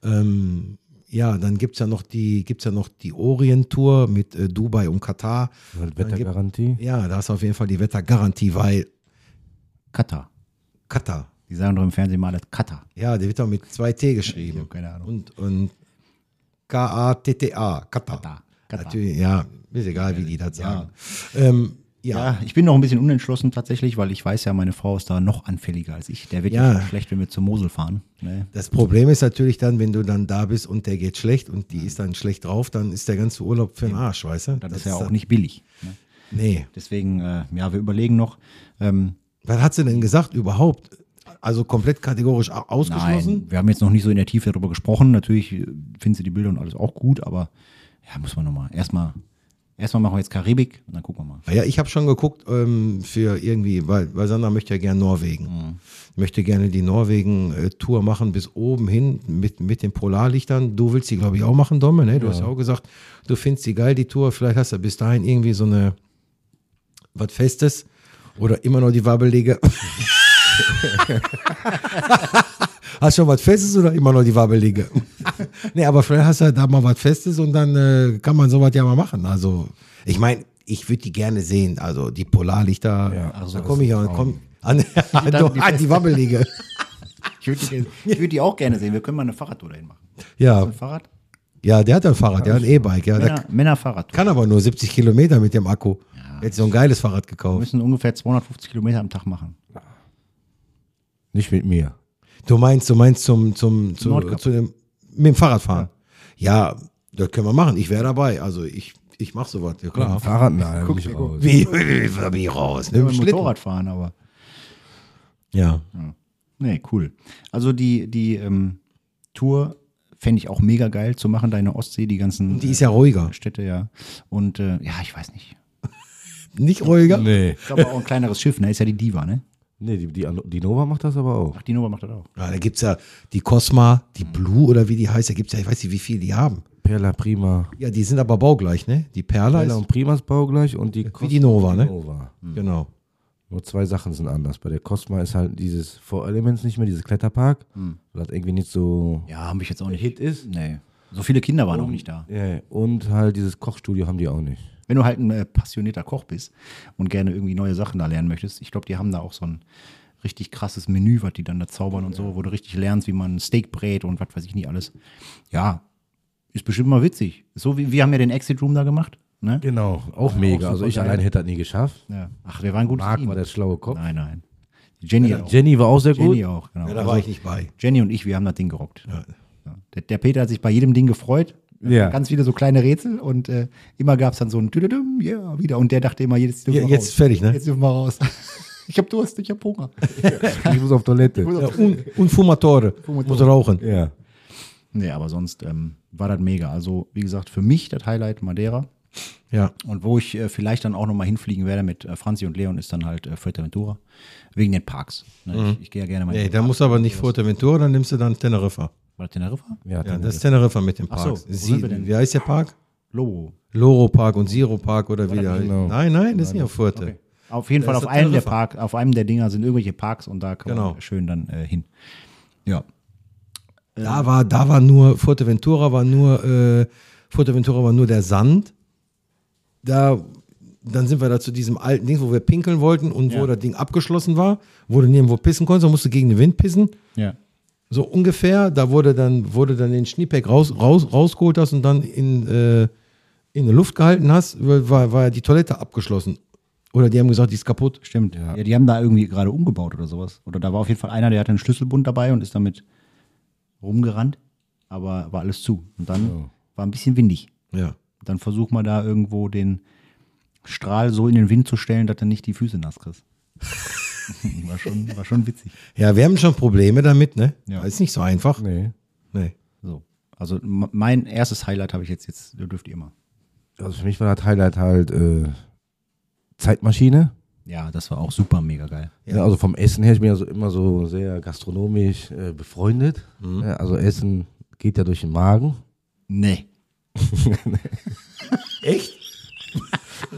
Ähm, Ja, dann gibt es ja noch die, gibt's ja noch die Orient-Tour mit äh, Dubai und Katar. Mit Wettergarantie. Ja, da ist auf jeden Fall die Wettergarantie, weil Katar. Katar. Die sagen doch im Fernsehen mal das Katar. Ja, der wird doch mit zwei T geschrieben. Keine Ahnung. Und, und K-A-T-T-A, Katar. Katar. Natürlich, ja, ist egal, wie die das sagen. Ähm, ja. Ja, ich bin noch ein bisschen unentschlossen tatsächlich, weil ich weiß ja, meine Frau ist da noch anfälliger als ich. Der wird Ja. schlecht, wenn wir zur Mosel fahren. Ne? Das Problem ist natürlich dann, wenn du dann da bist und der geht schlecht und die ist dann schlecht drauf, dann ist der ganze Urlaub für den Arsch, weißt du? Das, ist ja auch nicht billig. Ne? Nee. Deswegen, äh, ja, wir überlegen noch. Ähm, Was hat sie denn gesagt überhaupt? Also komplett kategorisch au- ausgeschlossen? nein, wir haben jetzt noch nicht so in der Tiefe darüber gesprochen. Natürlich äh, finden sie die Bilder und alles auch gut, aber ja, muss man nochmal. Erstmal, erstmal machen wir jetzt Karibik und dann gucken wir mal. Ah Ja, ich habe schon geguckt ähm, für irgendwie, weil, weil Sandra möchte ja gerne Norwegen. Möchte gerne die Norwegen-Tour machen bis oben hin mit, mit den Polarlichtern. Du willst die, glaube ich, auch machen, Domme, ne? Du hast ja auch gesagt, du findest die geil, die Tour. Vielleicht hast du bis dahin irgendwie so eine, was Festes oder immer noch die Wabbelige. hast schon was Festes oder immer noch die Wabbelige? nee, aber vielleicht hast du da mal was Festes und dann äh, kann man sowas ja mal machen. Also, ich meine, ich würde die gerne sehen. Also, die Polarlichter, Ja. da Also, komme ich auch. Komm, an, an, die an die Wabbelige. Ich würde die, würd die auch gerne sehen. Wir können mal eine Fahrradtour dahin machen. Ja, Ein Fahrrad? ja, der hat ein Fahrrad, der hat ein E-Bike. Ja, Männer, Männer-Fahrradtour. kann aber nur 70 Kilometer mit dem Akku. Er hat so ein geiles Fahrrad Wir gekauft. müssen ungefähr 250 Kilometer am Tag machen. Nicht mit mir. Du meinst, du meinst zum, zum, zu, Nordkap. zu dem, mit dem Fahrrad fahren? Ja, das können wir machen. Ich wäre dabei. Also, ich, ich mache sowas, ja klar. Fahrrad, nein, bin ich raus. Wie, wie, wie ich raus? Ne? Mit. Motorrad fahren, aber. Ja. Nee, cool. Also die, die ähm, Tour fände ich auch mega geil zu machen, deine Ostsee, die ganzen Die ist ja ruhiger. äh, Städte, ja. Und äh, ja, ich weiß nicht. Nicht ruhiger? Nee. Ich glaube auch ein kleineres Schiff, ne? Ist ja die Diva, ne? Nee, die, die, die Nova macht das aber auch. Ach, die Nova macht das auch. Ja, da gibt es ja die Cosma, die Blue oder wie die heißt. Da gibt es ja, ich weiß nicht, wie viele die haben. Perla Prima. Ja, die sind aber baugleich, ne? Die Perla Perla ist, und Primas baugleich und die Wie die Nova, ne? Nova. genau. Nur zwei Sachen sind anders. Bei der Cosma ist halt dieses Four Elements nicht mehr, dieses Kletterpark, weil das irgendwie nicht so Ja, habe ich jetzt auch nicht. Hit ist. Nee. So viele Kinder waren auch nicht da. Ja, und halt dieses Kochstudio haben die auch nicht. Wenn du halt ein äh, passionierter Koch bist und gerne irgendwie neue Sachen da lernen möchtest, ich glaube, die haben da auch so ein richtig krasses Menü, was die dann da zaubern und so, wo du richtig lernst, wie man ein Steak brät und was weiß ich nicht alles. Ja, ist bestimmt mal witzig. So wie wir haben ja den Exit Room da gemacht. Ne? Genau, auch mega. also super ich geil. allein hätte das nie geschafft. Ja. Ach, wir waren gut. Marc war der schlaue Kopf. Nein, nein. Jenny auch. Jenny war auch sehr gut. Jenny auch, genau. Ja, da Also war ich nicht bei. Jenny und ich, wir haben das Ding gerockt. Ja. Der, der Peter hat sich bei jedem Ding gefreut. Ja. Ganz viele so kleine Rätsel und äh, immer gab es dann so ein Tüdüdüm, ja, wieder. Und der dachte immer, jetzt dürfen Ja, jetzt raus. fertig, ne? Jetzt dürfen wir raus. ich hab Durst, ich hab Hunger. Ich muss auf Toilette. Ja, un, un Fumatore. Muss rauchen. Ja. Nee, aber sonst ähm, war das mega. Also, wie gesagt, für mich das Highlight Madeira. Ja. Und wo ich äh, vielleicht dann auch nochmal hinfliegen werde mit äh, Franzi und Leon, ist dann halt äh, Fuerteventura. Wegen den Parks. Ne? Ich, ich gehe ja gerne mal Nee, da muss aber nicht Fuerteventura, dann nimmst du dann Teneriffa. War das Teneriffa? Ja, Ja, dann- das ist Teneriffa mit dem Ach Park. so, wo sind wir denn? Wie heißt der Park? Lobo. Loro Park und Zero Park oder wie der heißt. genau. Nein, nein, das ist nicht auf Fuerte. Okay. Auf jeden Da Fall auf einem der Teneriffa. Park, auf einem der Dinger sind irgendwelche Parks und da kann Genau. man schön dann äh, hin. Ja. Da war, da war nur, Fuerteventura war nur, äh, Fuerteventura war nur der Sand. Da, dann sind wir da zu diesem alten Ding, wo wir pinkeln wollten und wo Ja. das Ding abgeschlossen war, wo du nirgendwo pissen konntest, da musst du gegen den Wind pissen. Ja. So ungefähr, da wurde dann, wurde dann den Schniepeck raus, raus, rausgeholt hast und dann in, äh, in der Luft gehalten hast, war, war die Toilette abgeschlossen. Oder die haben gesagt, die ist kaputt. Stimmt. Ja. die haben da irgendwie gerade umgebaut oder sowas. Oder da war auf jeden Fall einer, der hatte einen Schlüsselbund dabei und ist damit rumgerannt, aber war alles zu. Und dann war ein bisschen windig. Ja. Dann versuch mal da irgendwo den Strahl so in den Wind zu stellen, dass du nicht die Füße nass kriegst. war, schon, war schon witzig. Ja, wir haben schon Probleme damit, ne? Ja. Ist nicht so einfach. Nee. Nee. So. Also mein erstes Highlight habe ich jetzt, jetzt dürft ihr immer. Also für mich war das Highlight halt äh, Zeitmaschine. Ja, das war auch super mega geil. Ja. also vom Essen her, ich bin ja so immer so sehr gastronomisch äh, befreundet. Ja, also Essen geht ja durch den Magen. Nee. Echt?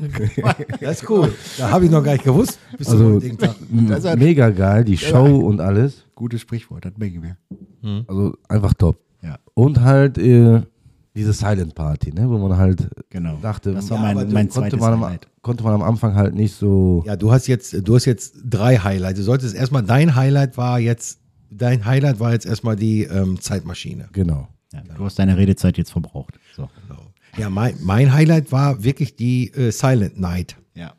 das ist cool. Da habe ich noch gar nicht gewusst. Bis Also m- mega geil, die Show und alles. Gutes Sprichwort, das merke ich mir. Also einfach top. Ja. Und halt äh, diese Silent Party, ne, wo man halt Genau. dachte, Das war Ja, mein, aber mein konnte man, am, konnte man am Anfang halt nicht so. Ja, du hast jetzt, du hast jetzt drei Highlights. Du solltest erstmal, dein Highlight war jetzt, dein Highlight war jetzt erstmal die ähm, Zeitmaschine. Genau. Ja, du hast deine Redezeit jetzt verbraucht. So. Genau. Ja, mein, mein Highlight war wirklich die äh, Silent Night. Ja.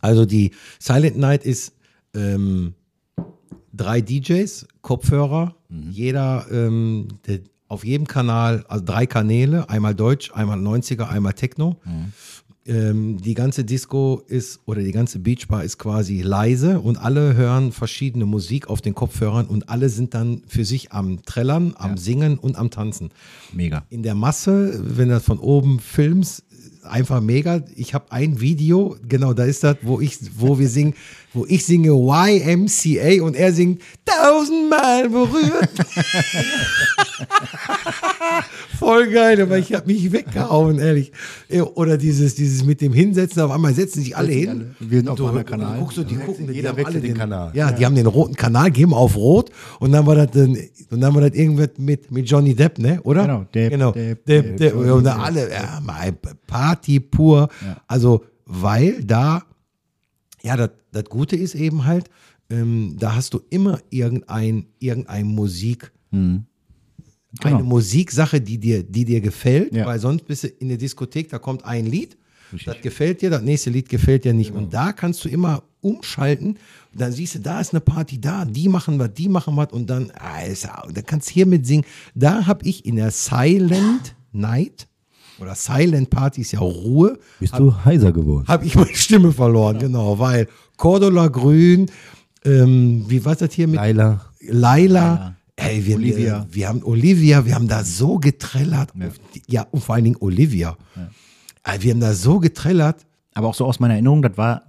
Also die Silent Night ist ähm, drei DJs, Kopfhörer, jeder ähm, der, auf jedem Kanal, also drei Kanäle, einmal Deutsch, einmal 90er, einmal Techno. Ähm, die ganze Disco ist oder die ganze Beachbar ist quasi leise und alle hören verschiedene Musik auf den Kopfhörern und alle sind dann für sich am Trällern, am Singen und am Tanzen Mega. in der Masse, wenn du das von oben filmst, einfach mega. Ich habe ein Video, genau, da ist das, wo ich, wo wir singen, wo ich singe YMCA und er singt tausendmal berührt. Voll geil, aber ich habe mich weggehauen, ehrlich. Oder dieses, dieses mit dem Hinsetzen, auf einmal setzen sich alle hin. Wir sind auf Du- Kanal. Guckst du, die gucken, die Jeder wechselt alle den Kanal. Ja, die haben den roten Kanal, geben auf rot und dann war das dann, und dann war das irgendwas mit, mit Johnny Depp, ne? Oder? Genau, Depp, genau. Depp, Depp, Depp, Depp, und alle, ja, Party pur. Also, weil da, ja, das, Gute ist eben halt, ähm, da hast du immer irgendein, irgendein Musik, Genau. eine Musiksache, die dir, die dir gefällt, Ja. weil sonst bist du in der Diskothek, da kommt ein Lied, das gefällt dir, das nächste Lied gefällt dir nicht. Und da kannst du immer umschalten und dann siehst du, da ist eine Party da, die machen was, die machen was und dann, ah, ist, ja- da kannst du hier mit singen. Da habe ich in der Silent Night oder Silent Party ist ja Ruhe, Bist du heiser geworden? habe ich meine Stimme verloren, genau, weil Cordula Grün, ähm, wie war das hier mit Laila. Laila, ey, wir, Olivia. Äh, wir haben Olivia, wir haben da so getrellert. Ja, und vor allen Dingen Olivia. Ey, wir haben da so getrellert. Aber auch so aus meiner Erinnerung, das war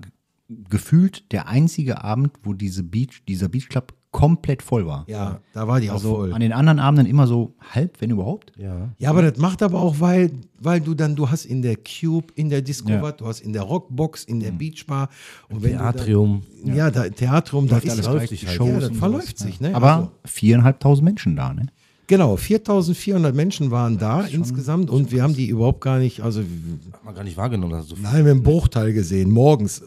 gefühlt der einzige Abend, wo diese Beach, dieser Beach Club komplett voll war. Ja, da war die auch Also voll. an den anderen Abenden immer so halb, wenn überhaupt. Ja. Ja, aber das macht aber auch, weil, weil du dann, du hast in der Cube, in der Disco Ja. was, du hast in der Rockbox, in der Beachbar. Und wenn Theatrium. Dann, ja, da, Theatrium, da ist alles sich die halt. Shows Ja, das verläuft sowas, sich, ne? Aber Also- viereinhalbtausend Menschen da, ne? Genau, 4400 Menschen waren da insgesamt und wir haben die überhaupt gar nicht, also Hat man gar nicht wahrgenommen, dass so viel. Nein, wir haben einen Bruchteil gesehen, morgens.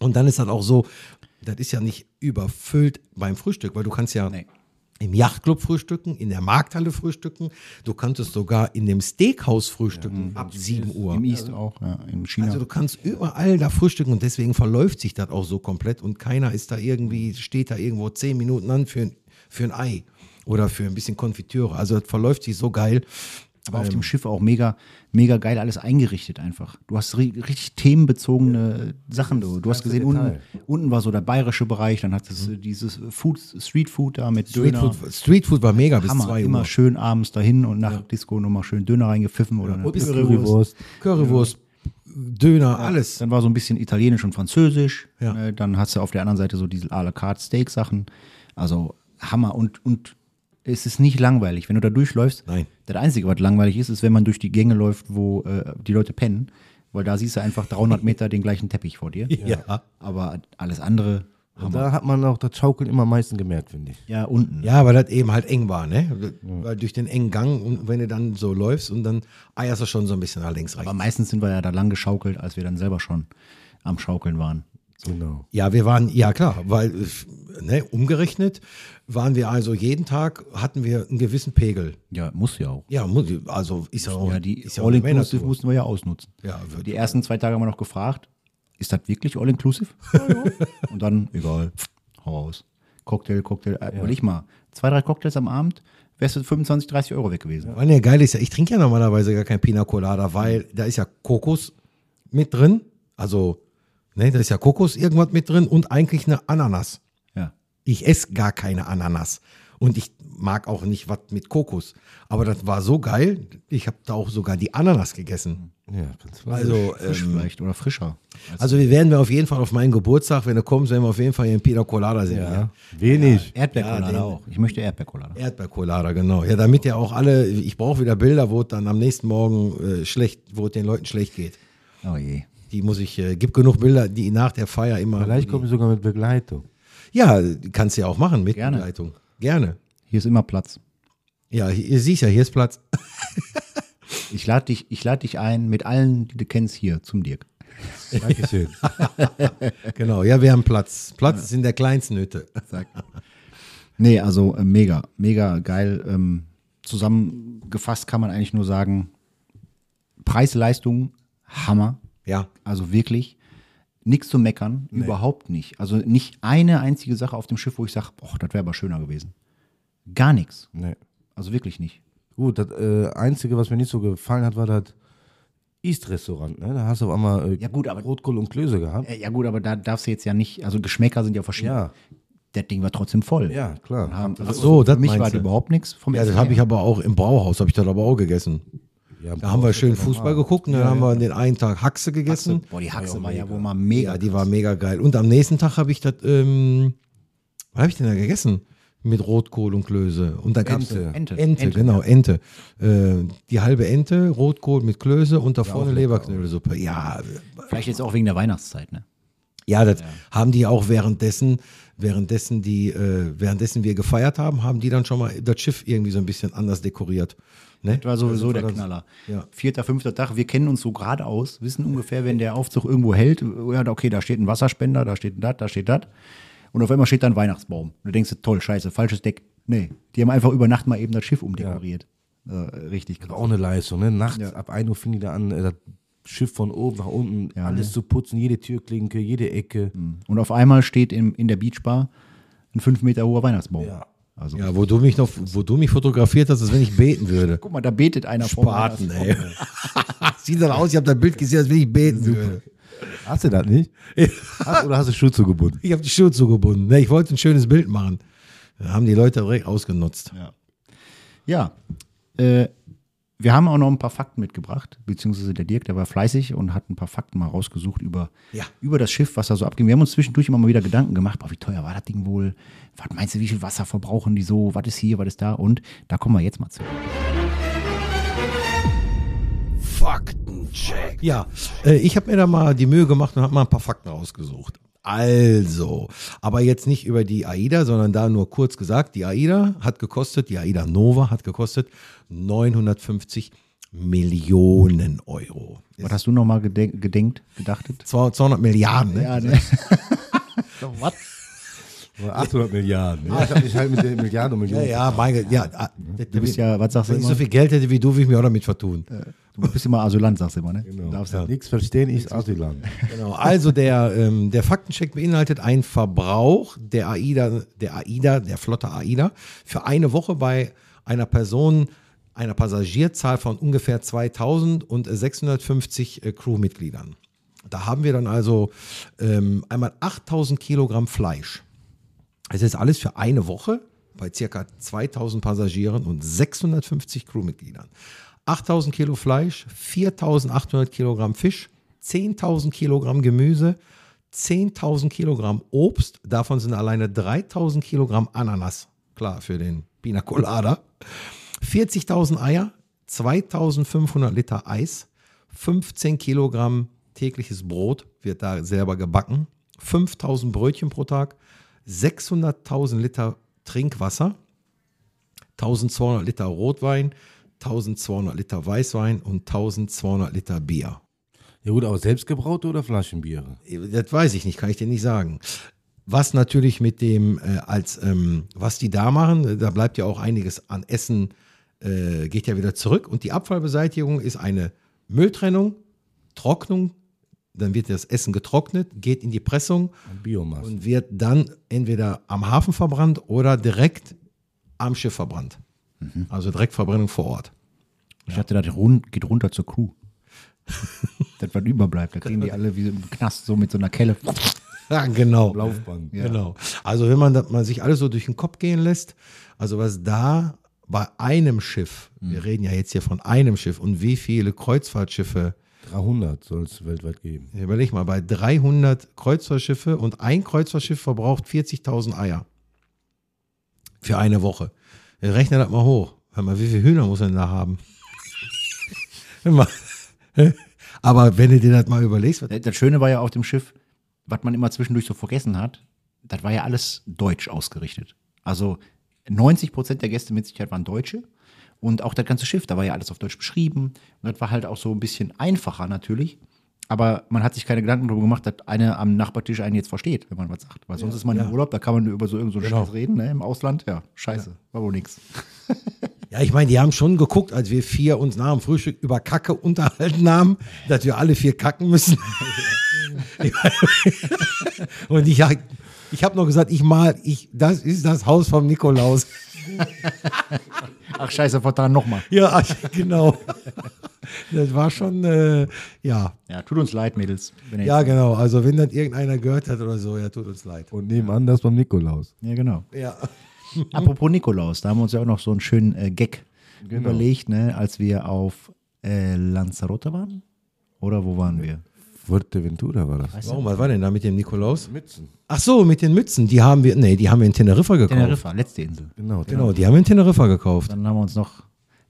Und dann ist das auch so, das ist ja nicht überfüllt beim Frühstück, weil du kannst ja Nee. im Yachtclub frühstücken, in der Markthalle frühstücken, du kanntest sogar in dem Steakhouse frühstücken ab 7 Uhr. Im East auch, ja, in China. Also du kannst überall da frühstücken und deswegen verläuft sich das auch so komplett und keiner ist da irgendwie, steht da irgendwo 10 Minuten an für, ein- für ein Ei oder für ein bisschen Konfitüre. Also das verläuft sich so geil. Aber auf dem Schiff auch mega, mega geil alles eingerichtet einfach. Du hast ri richtig themenbezogene Sachen. Du, du hast gesehen, unten, unten war so der bayerische Bereich, dann hattest du dieses Food, Street Food da mit Döner. Streetfood, Streetfood war mega bis Hammer, 2 immer Uhr. schön abends dahin und nach Disco nochmal schön Döner reingepfiffen oder eine. Currywurst. Currywurst, Döner, alles. Dann war so ein bisschen Italienisch und Französisch. Ja. Ne, Dann hast du auf der anderen Seite so diese à la carte Steak-Sachen. Also Hammer. Und, und es ist nicht langweilig, wenn du da durchläufst. Nein. Das Einzige, was langweilig ist, ist, wenn man durch die Gänge läuft, wo äh, die Leute pennen. Weil da siehst du einfach 300 Meter den gleichen Teppich vor dir. Ja. Aber alles andere, Und da hat man auch das Schaukeln immer am meisten gemerkt, finde ich. ja, unten. Ja, weil das eben halt eng war, ne? Weil durch den engen Gang und wenn du dann so läufst und dann eierst du schon so ein bisschen nach links rechts. Aber meistens sind wir ja da lang geschaukelt, als wir dann selber schon am Schaukeln waren. Genau. Ja, wir waren, ja klar, weil, ne, umgerechnet waren wir also jeden Tag, hatten wir einen gewissen Pegel. Ja, muss ja auch. Ja, muss- also ist ja auch, Ja, die ist ja All-Inclusive mussten wir ja ausnutzen. Ja, die ersten zwei Tage haben wir noch gefragt, ist das wirklich All-Inclusive? Und dann, egal, hau raus. Cocktail, Cocktail, äh, überleg mal, zwei, drei Cocktails am Abend, wärst du 25, 30 Euro weg gewesen. Wann ja geil ist ja, ich trinke ja normalerweise gar kein Pina Colada, weil da ist ja Kokos mit drin. Also, ne, da ist ja Kokos irgendwas mit drin und eigentlich eine Ananas. Ja. Ich esse gar keine Ananas. Und ich mag auch nicht was mit Kokos. Aber das war so geil, ich habe da auch sogar die Ananas gegessen. Ja, ganz. Also, Frisch ähm, vielleicht oder frischer. also wir werden wir auf jeden Fall auf meinen Geburtstag, wenn du kommst, werden wir auf jeden Fall hier einen Pina Colada sehen. ja. Wenig. Erdbeerkolada Ja, den- auch. Ich möchte Erdbeerkolada. Erdbeercolada, genau. Ja, damit ja auch alle, ich brauche wieder Bilder, wo es dann am nächsten Morgen äh, schlecht, wo es den Leuten schlecht geht. Oh je. Die muss ich, äh, gibt genug Bilder, die nach der Feier immer. Vielleicht komme ich sogar mit Begleitung. Ja, kannst du ja auch machen mit Gerne. Begleitung. Gerne. Hier ist immer Platz. Ja, ihr siehst ja, hier ist Platz. Ich lade dich, ich lade dich ein mit allen, die du kennst, hier zum Dirk. Dankeschön. Genau, ja, wir haben Platz. Platz ist in der kleinsten Hütte. Nee, also äh, mega, mega geil. Ähm, zusammengefasst kann man eigentlich nur sagen, Preis-Leistung, Hammer. Ja, Also wirklich nichts zu meckern, überhaupt nicht. Also nicht eine einzige Sache auf dem Schiff, wo ich sage, boah, das wäre aber schöner gewesen. Gar nichts. Nee. Also wirklich nicht. Gut, das äh, Einzige, was mir nicht so gefallen hat, war das East-Restaurant. Ne? Da hast du auf einmal äh, Ja, gut, aber- Rotkohl und Klöße gehabt. Äh, Ja gut, aber da darfst du jetzt ja nicht, also Geschmäcker sind ja verschieden. Ja. Das Ding war trotzdem voll. Ja, klar. Haben, also so, das für mich war überhaupt nichts vom ja das habe ich aber auch im Brauhaus, habe ich das aber auch gegessen. Ja, Da haben wir schön Fußball geguckt und dann haben wir den einen Tag Haxe gegessen. Boah, die Haxe war ja wohl mal mega. Ja, die war mega geil. Und am nächsten Tag habe ich das, ähm, was habe ich denn da gegessen? Mit Rotkohl und Klöße. Und da gab's Ente. Ente. Ente, genau, Ente. Äh, die halbe Ente, Rotkohl mit Klöße und da vorne Leberknödelsuppe. Ja, Vielleicht jetzt auch wegen der Weihnachtszeit, ne? ja, das haben die auch währenddessen, währenddessen die, äh, währenddessen wir gefeiert haben, haben die dann schon mal das Schiff irgendwie so ein bisschen anders dekoriert. Ne? Das war sowieso Also der das- Knaller. Ja. Vierter, fünfter Tag, wir kennen uns so gerade aus, wissen ungefähr, wenn der Aufzug irgendwo hält, ja, okay, da steht ein Wasserspender, da steht das, da steht das. Und auf einmal steht da ein Weihnachtsbaum. Und du denkst, toll, scheiße, falsches Deck. Nee, die haben einfach über Nacht mal eben das Schiff umdekoriert. Äh, richtig Das krass. war auch eine Leistung. Ne? Nachts Ja. ab 1 Uhr fing die da an, äh, das Schiff von oben nach unten, Ja, alles ne? zu putzen, jede Türklinke, jede Ecke. Und auf einmal steht in, in der Beachbar ein fünf Meter hoher Weihnachtsbaum. Ja. Also, Ja, wo du mich noch, wo du mich fotografiert hast, als wenn ich beten würde. guck mal, da betet einer vor Spaten, Weihnachtsbaum. ey. Sieht dann aus, ich habe das Bild gesehen, als wenn ich beten würde. Hast du das nicht? Hast, oder hast du Schuhe zugebunden? Ich habe die Schuhe zugebunden. Ne, ich wollte ein schönes Bild machen. Da haben die Leute direkt ausgenutzt. Ja. Ja. Äh, wir haben auch noch ein paar Fakten mitgebracht, beziehungsweise der Dirk, der war fleißig und hat ein paar Fakten mal rausgesucht über, Ja. über das Schiff, was da so abging. Wir haben uns zwischendurch immer mal wieder Gedanken gemacht, boah, wie teuer war das Ding wohl? Was meinst du, wie viel Wasser verbrauchen die so? Was ist hier, was ist da? Und da kommen wir jetzt mal zu. Faktencheck. Ja, äh, ich habe mir da mal die Mühe gemacht und habe mal ein paar Fakten rausgesucht. Also, aber jetzt nicht über die AIDA, sondern da nur kurz gesagt, die AIDA hat gekostet, die AIDA Nova hat gekostet 950 Millionen Euro. Was hast du noch mal gedenk gedenkt, gedachtet? 200 Milliarden, ne? Ja, ne? Was? 800 Milliarden. Ja, ich habe mich halt mit den Milliarden und Ja, Millionen. ja, mein Gott, ja. ah, Du bist ja, was sagst du Wenn ich immer? so viel Geld hätte wie du, würde ich mich auch damit vertun. Du bist immer Asylant, sagst du immer, ne? Genau. Darfst ja. Nichts verstehen ist Asylant. Genau. Also der, ähm, der Faktencheck beinhaltet einen Verbrauch der AIDA, der AIDA, der Flotte AIDA für eine Woche bei einer Person, einer Passagierzahl von ungefähr 2000 und 650 äh, Crewmitgliedern. Da haben wir dann also ähm, einmal 8000 Kilogramm Fleisch. Es ist alles für eine Woche bei circa 2000 Passagieren und 650 Crewmitgliedern. 8000 Kilo Fleisch, 4800 Kilogramm Fisch, 10.000 Kilogramm Gemüse, 10.000 Kilogramm Obst, davon sind alleine 3000 Kilogramm Ananas, klar, für den Pina Colada, 40.000 Eier, 2500 Liter Eis, 15 Kilogramm tägliches Brot wird da selber gebacken, 5000 Brötchen pro Tag, 600.000 Liter Trinkwasser, 1200 Liter Rotwein, 1200 Liter Weißwein und 1200 Liter Bier. Ja gut, aber selbstgebraute oder Flaschenbiere? Das weiß ich nicht, kann ich dir nicht sagen. Was natürlich mit dem, äh, als, ähm, was die da machen, äh, da bleibt ja auch einiges an Essen, äh, geht ja wieder zurück. Und die Abfallbeseitigung ist eine Mülltrennung, Trocknung, dann wird das Essen getrocknet, geht in die Pressung Biomasse. und wird dann entweder am Hafen verbrannt oder direkt am Schiff verbrannt. Also Direktverbrennung vor Ort. Ich dachte, das geht runter zur Crew. das, was überbleibt. Da kriegen die alle wie im Knast so mit so einer Kelle. Ja, genau. Laufband. Genau. Also wenn man, man sich alles so durch den Kopf gehen lässt, also was da bei einem Schiff, wir reden ja jetzt hier von einem Schiff und wie viele Kreuzfahrtschiffe, 300 soll es weltweit geben. überleg mal, bei 300 Kreuzfahrtschiffe und ein Kreuzfahrtschiff verbraucht 40.000 Eier für eine Woche. Rechne das mal hoch. Hör mal, wie viele Hühner muss er denn da haben? Aber wenn du dir das mal überlegst, was Das Schöne war ja auf dem Schiff, was man immer zwischendurch so vergessen hat, das war ja alles deutsch ausgerichtet. Also 90 Prozent der Gäste mit Sicherheit waren Deutsche. Und auch das ganze Schiff, da war ja alles auf Deutsch beschrieben. Und das war halt auch so ein bisschen einfacher natürlich. Aber man hat sich keine Gedanken darüber gemacht, dass einer am Nachbartisch einen jetzt versteht, wenn man was sagt. Weil sonst ist man im Urlaub, da kann man über so irgendeinen so Genau. Scheiß reden, ne? Im Ausland, ja, scheiße, war wohl nix. Ja, ich meine, die haben schon geguckt, als wir vier uns nach dem Frühstück über Kacke unterhalten haben, dass wir alle vier kacken müssen. Und ich, ich habe noch gesagt, ich mal, ich, das ist das Haus vom Nikolaus. Ach scheiße, verdammt nochmal. Ja, genau. Das war schon, äh, ja. Ja, tut uns leid, Mädels. Ja, genau. Also wenn das irgendeiner gehört hat oder so, ja, tut uns leid. Und nebenan das beim Nikolaus. ja, genau. Ja. Apropos Nikolaus, da haben wir uns ja auch noch so einen schönen äh, Gag Genau. überlegt, ne, als wir auf äh, Lanzarote waren. Oder wo waren wir? Fuerteventura war das. Warum, was war denn da mit dem Nikolaus? Mützen. Ach so, mit den Mützen. Die haben wir, nee, die haben wir in Teneriffa gekauft. Teneriffa, letzte Insel. Genau. Genau, die haben wir in Teneriffa gekauft. Dann haben wir uns noch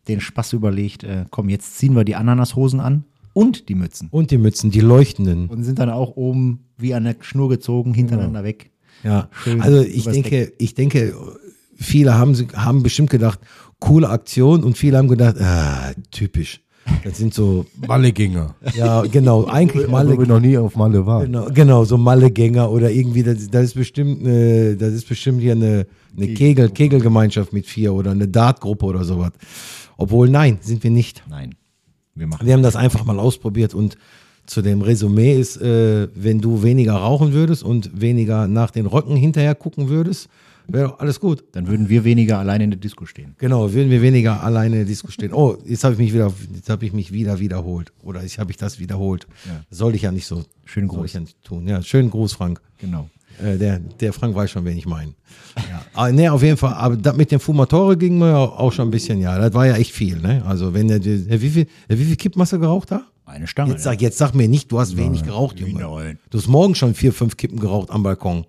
den Spaß überlegt, äh, komm, jetzt ziehen wir die Ananashosen an und die Mützen. Und die Mützen, die leuchtenden. Und sind dann auch oben wie an der Schnur gezogen, hintereinander weg. Ja, Schön also ich denke, ich denke, viele haben, sie- haben bestimmt gedacht, coole Aktion und viele haben gedacht, ah, typisch. Das sind so, Mallegänger. ja, genau, eigentlich Weil wir Malle, noch nie auf Malle waren. genau, genau, so Mallegänger oder irgendwie, das, das ist bestimmt, eine, das ist bestimmt hier eine, eine Kegel, Kegelgemeinschaft mit vier oder eine Dartgruppe oder sowas. Obwohl, nein, sind wir nicht. Nein, wir machen. Wir haben das einfach mal ausprobiert und zu dem Resümee ist, äh, wenn du weniger rauchen würdest und weniger nach den Röcken hinterher gucken würdest, wäre doch alles gut. Dann würden wir weniger alleine in der Disco stehen. Genau, würden wir weniger alleine in der Disco stehen. Oh, jetzt habe ich mich wieder, jetzt habe ich mich wieder wiederholt. Oder ich habe ich das wiederholt. Das sollte ich ja nicht so. Schönen soll Gruß. ja tun. Ja, schönen Gruß, Frank. Genau. Äh, der, der Frank weiß schon, wen ich meine. Ja. Aber, nee, auf jeden Fall. Aber das mit dem Fumatore ging mir auch schon ein bisschen, ja. Das war ja echt viel, ne? Also, wenn der, wie viel, wie viel Kippen hast du geraucht da? Eine Stange. Jetzt sag, jetzt sag mir nicht, du hast wenig geraucht, Junge. Nein. Du hast morgen schon vier, fünf Kippen geraucht am Balkon.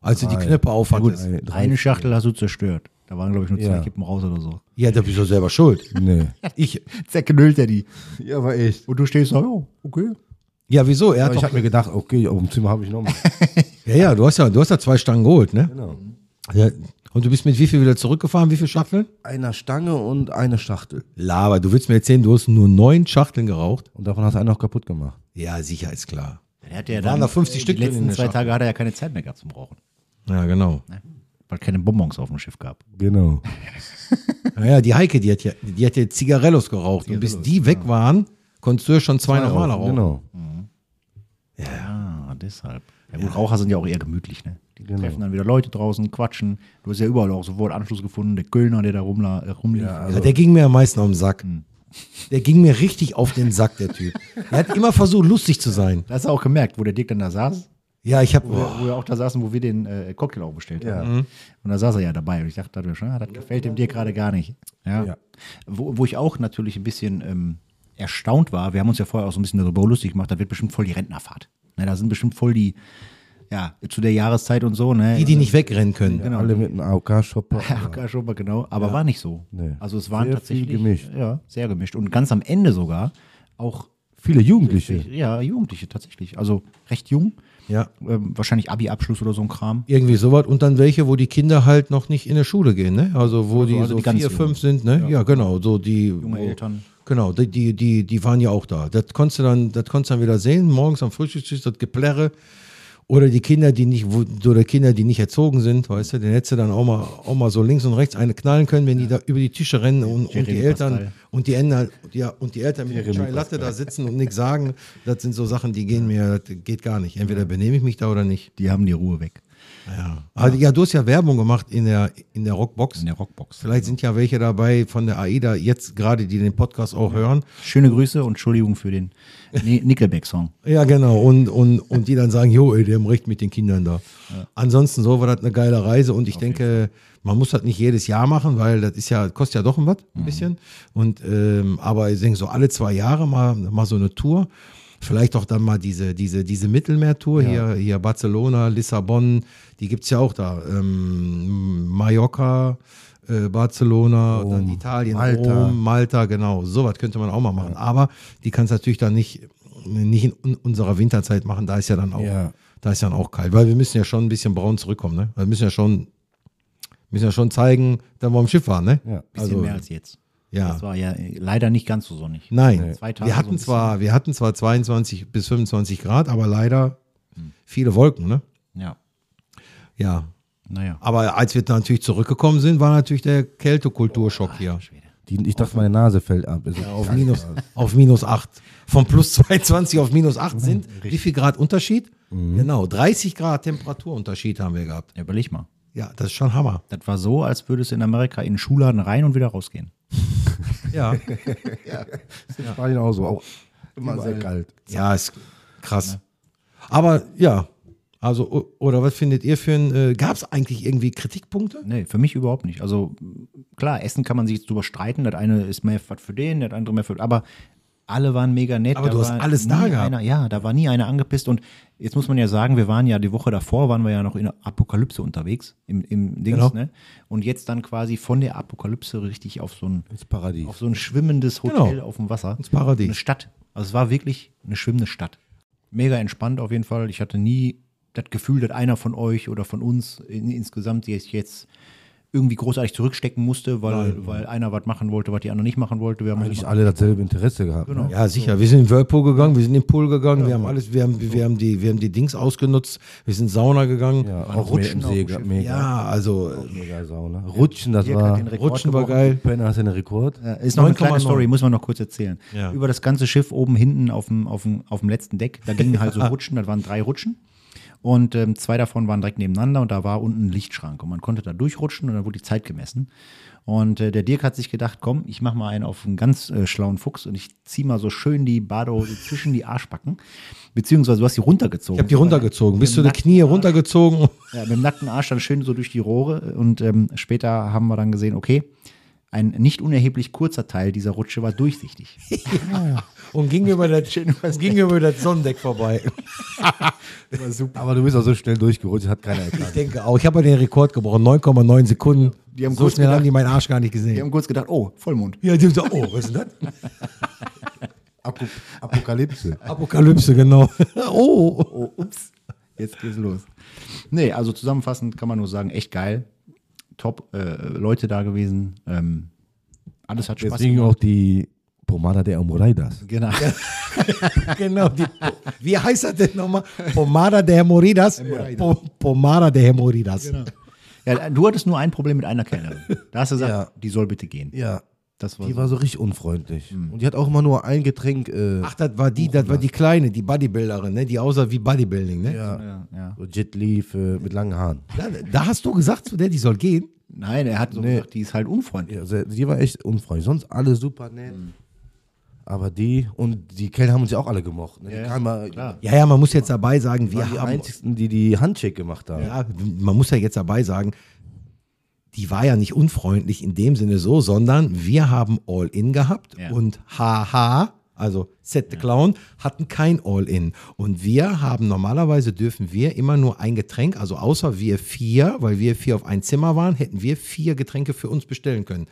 Als du die Knöpfe aufhattest. Drei- Eine Schachtel hast du zerstört. Da waren, glaube ich, nur zwei Ja. Kippen raus oder so. Ja, da bist du selber schuld. Nee. Ich, Zerknüllt er die. Ja, war echt. Und du stehst da, ja, okay. ja, wieso? Er hat Ich habe mir gedacht, okay, auf dem Zimmer habe ich noch mal. ja, ja, du hast ja, du hast ja zwei Stangen geholt, ne? Genau. Ja. Und du bist mit wie viel wieder zurückgefahren? Wie viele Schachteln? Einer Stange und eine Schachtel. Laber, du willst mir erzählen, du hast nur neun Schachteln geraucht? Und davon hast du einen noch kaputt gemacht. Ja, sicher ist klar. Der hat ja Waren dann, da 50 äh, Stück Die letzten zwei? Tage hat er ja keine Zeit mehr gehabt zum Rauchen. Ja, genau. Weil keine Bonbons auf dem Schiff gab. Genau. Naja, die Heike, die hat ja, die hat ja Zigarellos geraucht. und bis die weg waren, konntest du ja schon zwei normale rauchen. Genau. Ja, deshalb. Ja, gut, Raucher sind ja auch eher gemütlich, ne? Die Genau. treffen dann wieder Leute draußen, quatschen. Du hast ja überall auch sofort Anschluss gefunden. Der Kölner, der da rumla äh, rumlief. Ja, Ja, der ging mir am meisten auf den Sack. Der ging mir richtig auf den Sack, der Typ. Er hat immer versucht, lustig zu sein. Da hast du auch gemerkt, wo der Dirk dann da saß. Ja, ich habe. Wo, wir, wo wir auch da saßen, wo wir den äh, Cocktail auch bestellt haben. Und da saß er ja dabei. Und ich dachte, dadurch, ah, das gefällt dem Dirk gerade gar nicht. Ja. Ja. Wo, wo ich auch natürlich ein bisschen ähm, erstaunt war, wir haben uns ja vorher auch so ein bisschen darüber lustig gemacht, da wird bestimmt voll die Rentnerfahrt. Ne, da sind bestimmt voll die, ja, zu der Jahreszeit und so, ne? Die, die nicht wegrennen können. Genau. Alle mit einem AOK-Shopper. Ja, mal genau. Aber war nicht so. Nee. Also es waren Sehr tatsächlich viel gemischt. Ja, sehr gemischt. Und ganz am Ende sogar auch Viele Jugendliche. ja, Jugendliche tatsächlich. Also recht jung. Ja. Ähm, wahrscheinlich Abi-Abschluss oder so ein Kram. Irgendwie sowas. Und dann welche, wo die Kinder halt noch nicht in der Schule gehen, ne? Also wo die also so die vier, Jungen. fünf sind, ne? Ja, genau. So die. Junge wo, Eltern. Genau, die, die, die, die waren ja auch da. Das konntest du dann, das konntest du dann wieder sehen, morgens am Frühstückstisch, das Geplärre. Oder die Kinder, die nicht, oder Kinder, die nicht erzogen sind, weißt du, den hättest du dann auch mal, auch mal so links und rechts eine knallen können, wenn die da über die Tische rennen und, und die Eltern und die Eltern, ja, und die Eltern mit der Chai Latte da sitzen und nichts sagen, das sind so Sachen, die gehen mir, das geht gar nicht. Entweder benehme ich mich da oder nicht. Die haben die Ruhe weg. Ja. Also, ja, du hast ja Werbung gemacht in der, in der Rockbox. In der Rockbox. Vielleicht sind ja welche dabei von der AIDA jetzt gerade, die den Podcast auch hören. Schöne Grüße und Entschuldigung für den Ni- Nickelback-Song. Ja, genau. Und, und, und die dann sagen, jo, ey, die haben recht mit den Kindern da. Ansonsten so war das eine geile Reise und ich denke, man muss das nicht jedes Jahr machen, weil das ist ja, kostet ja doch ein was, ein bisschen. Und ähm, aber ich denke so alle zwei Jahre mal, mal so eine Tour. Vielleicht auch dann mal diese, diese, diese Mittelmeertour hier, hier Barcelona, Lissabon, die gibt's ja auch da. Ähm, Mallorca, äh, Barcelona, dann Italien, Malta. Rom, Malta, genau. Sowas könnte man auch mal machen. Aber die kannst natürlich dann nicht, nicht in un- unserer Winterzeit machen. Da ist ja dann auch, Ja. da ist dann auch kalt. Weil wir müssen ja schon ein bisschen braun zurückkommen, ne? Wir müssen ja schon Müssen ja schon zeigen, dass wir am Schiff waren, ne? Ja. Bisschen Also, mehr als jetzt. Ja. Das war ja äh, leider nicht ganz so sonnig. Nein, Zwei Tage wir hatten so zwar, wir hatten zwar 22 bis 25 Grad, aber leider viele Wolken, ne? Ja, Ja. naja. Aber als wir dann natürlich zurückgekommen sind, war natürlich der Kältekulturschock hier. Die, ich dachte, meine Nase fällt ab. Ist Auf minus, auf minus 8. Von plus 22 auf minus 8 sind wie viel Grad Unterschied? Genau, 30 Grad Temperaturunterschied haben wir gehabt. Ja, überleg mal. Ja, das ist schon Hammer. Das war so, als würdest du in Amerika in den Schuhladen rein und wieder rausgehen. Ja, In Spanien auch so. Auch immer sehr kalt. ja ist krass. Aber ja, also, oder was findet ihr für ein, äh, gab es eigentlich irgendwie Kritikpunkte? Nee, für mich überhaupt nicht. Also klar, Essen kann man sich jetzt drüber streiten. Das eine ist mehr was für den, das andere mehr für. Aber alle waren mega nett. Aber Da du hast war alles nie da gehabt. Einer, ja, da war nie einer angepisst. Und jetzt muss man ja sagen, wir waren ja die Woche davor, waren wir ja noch in der Apokalypse unterwegs, im, im Dings, Genau. ne? Und jetzt dann quasi von der Apokalypse richtig auf so ein, Ins Paradies. auf so ein schwimmendes Hotel Genau. auf dem Wasser. Ins Paradies. Eine Stadt. Also es war wirklich eine schwimmende Stadt. Mega entspannt auf jeden Fall. Ich hatte nie das Gefühl, dass einer von euch oder von uns in, insgesamt jetzt, jetzt irgendwie großartig zurückstecken musste, weil, weil einer was machen wollte, was die andere nicht machen wollte. Wir haben Eigentlich alle dasselbe Interesse gehabt. Genau. Ne? Ja, sicher. Wir sind in den Whirlpool gegangen, wir sind in den Pool gegangen, wir haben alles, wir haben, wir haben die, wir haben die Dings ausgenutzt, wir sind Sauna gegangen. Ja, Ja, auch Rutschen im See, Schiff. mega. also Mega Sauna. Rutschen, das Dirk war. Rutschen war geil. Penner hast du einen Rekord? Ja, ist noch eine kleine 9,9. Story, muss man noch kurz erzählen. Ja. Über das ganze Schiff oben hinten auf dem, auf dem, auf dem letzten Deck, da gingen halt so Rutschen, das waren drei Rutschen. Und ähm, zwei davon waren direkt nebeneinander und da war unten ein Lichtschrank. Und man konnte da durchrutschen und dann wurde die Zeit gemessen. Und äh, der Dirk hat sich gedacht, komm, ich mach mal einen auf einen ganz äh, schlauen Fuchs und ich zieh mal so schön die Badehose zwischen die Arschbacken. Beziehungsweise du hast die runtergezogen. ich habe die runtergezogen, bis zu den Knie runtergezogen. Ja, mit dem nackten Arsch dann schön so durch die Rohre. Und ähm, später haben wir dann gesehen, okay, ein nicht unerheblich kurzer Teil dieser Rutsche war durchsichtig. Und ging über das, ging über das Sonnendeck vorbei. Aber du bist auch so schnell durchgerutscht, hat keiner Ich erkannt. denke auch, ich habe ja den Rekord gebrochen, 9,9 Sekunden. Die haben so kurz schnell gedacht- haben die meinen Arsch gar nicht gesehen. haben kurz gedacht, oh, Vollmond. Ja, die haben gesagt, oh, was ist denn das? Apo Apokalypse. Apokalypse, genau. oh. Oh, ups, jetzt geht's los. Nee, also zusammenfassend kann man nur sagen, echt geil. Top äh, Leute da gewesen. Ähm, alles hat Spaß Deswegen gemacht. auch die Pomada de Amoraidas. Genau. Genau. Die, wie heißt das denn nochmal? Pomada de Hemorrhoidas. Po, Pomada de Hemorrhoidas. Ja, du hattest nur ein Problem mit einer Kellnerin. Da hast du gesagt, Ja. die soll bitte gehen. Ja, war die so. war so richtig unfreundlich. Und die hat auch immer nur ein Getränk. Äh, Ach, das war die, das war die Kleine, die Bodybuilderin, ne? die aussah wie Bodybuilding. Ne? ja, ja, ja. so Jet Leaf äh, mit langen Haaren. Da, da hast du gesagt zu der, die soll gehen. Nein, er hat so gesagt, die ist halt unfreundlich. Ja, sehr- die war echt unfreundlich. Sonst alle super nett. Aber die und die Kellner haben uns ja auch alle gemocht. Ne? Ja, mal. Ja, ja, man muss jetzt dabei sagen, wir waren die haben. einzigen, die die Handshake gemacht haben. Ja, man muss ja jetzt dabei sagen, die war ja nicht unfreundlich in dem Sinne so, sondern wir haben All-In gehabt Ja. und Haha, also Set the Clown, hatten kein All-In. Und wir haben normalerweise dürfen wir immer nur ein Getränk, also außer wir vier, weil wir vier auf ein Zimmer waren, hätten wir vier Getränke für uns bestellen können.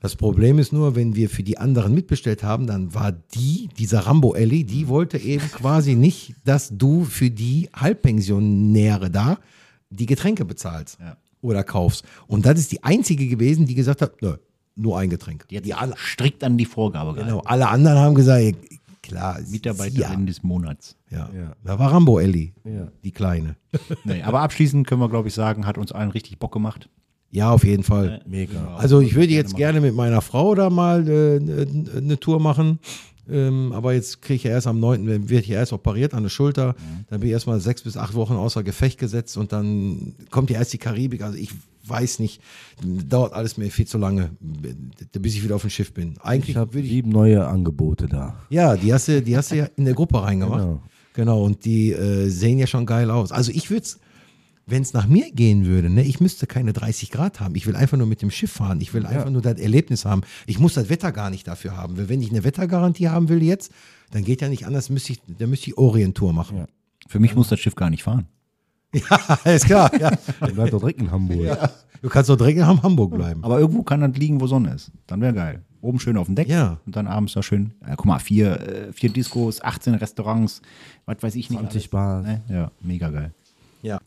Das Problem ist nur, wenn wir für die anderen mitbestellt haben, dann war die, dieser Rambo Ellie, die wollte eben quasi nicht, dass du für die Halbpensionäre da die Getränke bezahlst Ja. Oder kaufst. Und das ist die einzige gewesen, die gesagt hat, nö, nur ein Getränk. Die hat Die alle, strikt an die Vorgabe gehalten. genau, alle anderen haben gesagt, ja, klar, Mitarbeiterin des Monats. Ja. ja. Ja. Da war Rambo Ellie, Ja. die Kleine. Nee, aber abschließend können wir, glaube ich, sagen, hat uns allen richtig Bock gemacht. Ja, auf jeden Fall. Mega. Also ich würde jetzt gerne mit meiner Frau da mal äh, eine Tour machen. Ähm, aber jetzt kriege ich ja erst am 9. dann wird ich ja erst operiert an der Schulter. Dann bin ich erstmal sechs bis acht Wochen außer Gefecht gesetzt und dann kommt ja erst die Karibik. Also ich weiß nicht, dauert alles mir viel zu lange, bis ich wieder auf dem Schiff bin. Eigentlich Ich habe sieben neue Angebote da. Ja, die hast du, die hast du ja in der Gruppe reingemacht. Genau, Genau. und die äh, sehen ja schon geil aus. Also ich würde es, wenn es nach mir gehen würde, ne, ich müsste keine 30 Grad haben. Ich will einfach nur mit dem Schiff fahren. Ich will einfach nur das Erlebnis haben. Ich muss das Wetter gar nicht dafür haben. Weil Wenn ich eine Wettergarantie haben will jetzt, dann geht ja nicht anders, müsste ich, dann müsste ich Orientour machen. Ja. Für mich muss das Schiff gar nicht fahren. Ja, ist klar. Ja. Der bleibt doch direkt in Hamburg. Du kannst doch direkt in Hamburg bleiben. Aber irgendwo kann das liegen, wo Sonne ist. Dann wäre geil. Oben schön auf dem Deck Ja. und dann abends da schön, ja, guck mal, vier, äh, vier Discos, 18 Restaurants, was weiß ich nicht. 20 alles. Bars. Ne? Ja, mega geil. Ja.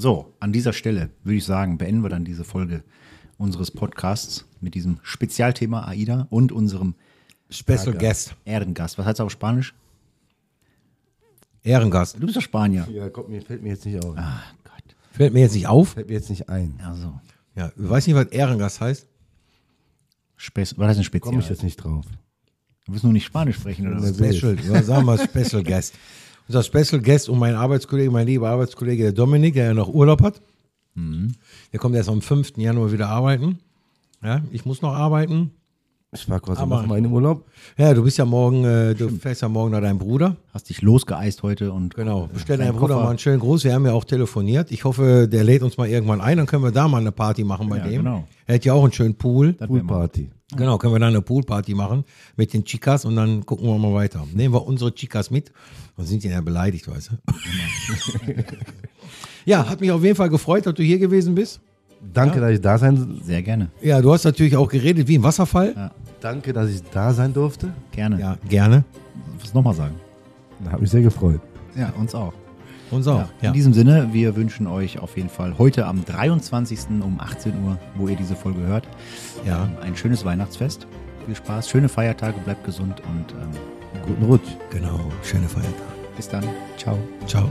So, an dieser Stelle würde ich sagen, beenden wir dann diese Folge unseres Podcasts mit diesem Spezialthema AIDA und unserem Special Guest. Ehrengast. Was heißt das auf Spanisch? Ehrengast. Du bist doch Spanier. Ja, kommt mir, fällt mir jetzt nicht auf. Ah, Gott. Fällt mir jetzt nicht auf. Fällt mir jetzt nicht ein. Also, Ja, ich weiß nicht, was Ehrengast heißt. Spe was heißt ein Spezial? Komme ich jetzt nicht drauf. Du willst nur nicht Spanisch sprechen, oder was? Special, ja, sagen wir Special Guest. Unser Special Guest und mein Arbeitskollege, mein lieber Arbeitskollege, der Dominik, der ja noch Urlaub hat. Der kommt erst am 5. Januar wieder arbeiten. Ja, ich muss noch arbeiten. Ich war quasi noch mal in den Urlaub. Ja, du bist ja morgen, äh, du fährst ja morgen nach deinem Bruder. Hast dich losgeeist heute und Genau, bestell deinen deinem Bruder Koffer. mal einen schönen Gruß. Wir haben ja auch telefoniert. Ich hoffe, der lädt uns mal irgendwann ein, dann können wir da mal eine Party machen bei Ja, dem. genau. Er hat ja auch einen schönen Pool. Poolparty. Genau, können wir dann eine Poolparty machen mit den Chicas und dann gucken wir mal weiter. Nehmen wir unsere Chicas mit und sind die ja beleidigt, weißt du? ja, hat mich auf jeden Fall gefreut, dass du hier gewesen bist. Danke, dass ich da sein Sehr gerne. Ja, du hast natürlich auch geredet wie im Wasserfall. Ja, Danke, dass ich da sein durfte. Gerne. gerne. Was nochmal sagen? Hat mich sehr gefreut. Ja, uns auch. Uns auch. Ja. Ja. In diesem Sinne, wir wünschen euch auf jeden Fall heute am 23. um 18 Uhr, wo ihr diese Folge hört, Ja. ähm, ein schönes Weihnachtsfest. Viel Spaß, schöne Feiertage, bleibt gesund und ähm, Guten Rutsch. Genau, schöne Feiertag. bis dann. Ciao. Ciao.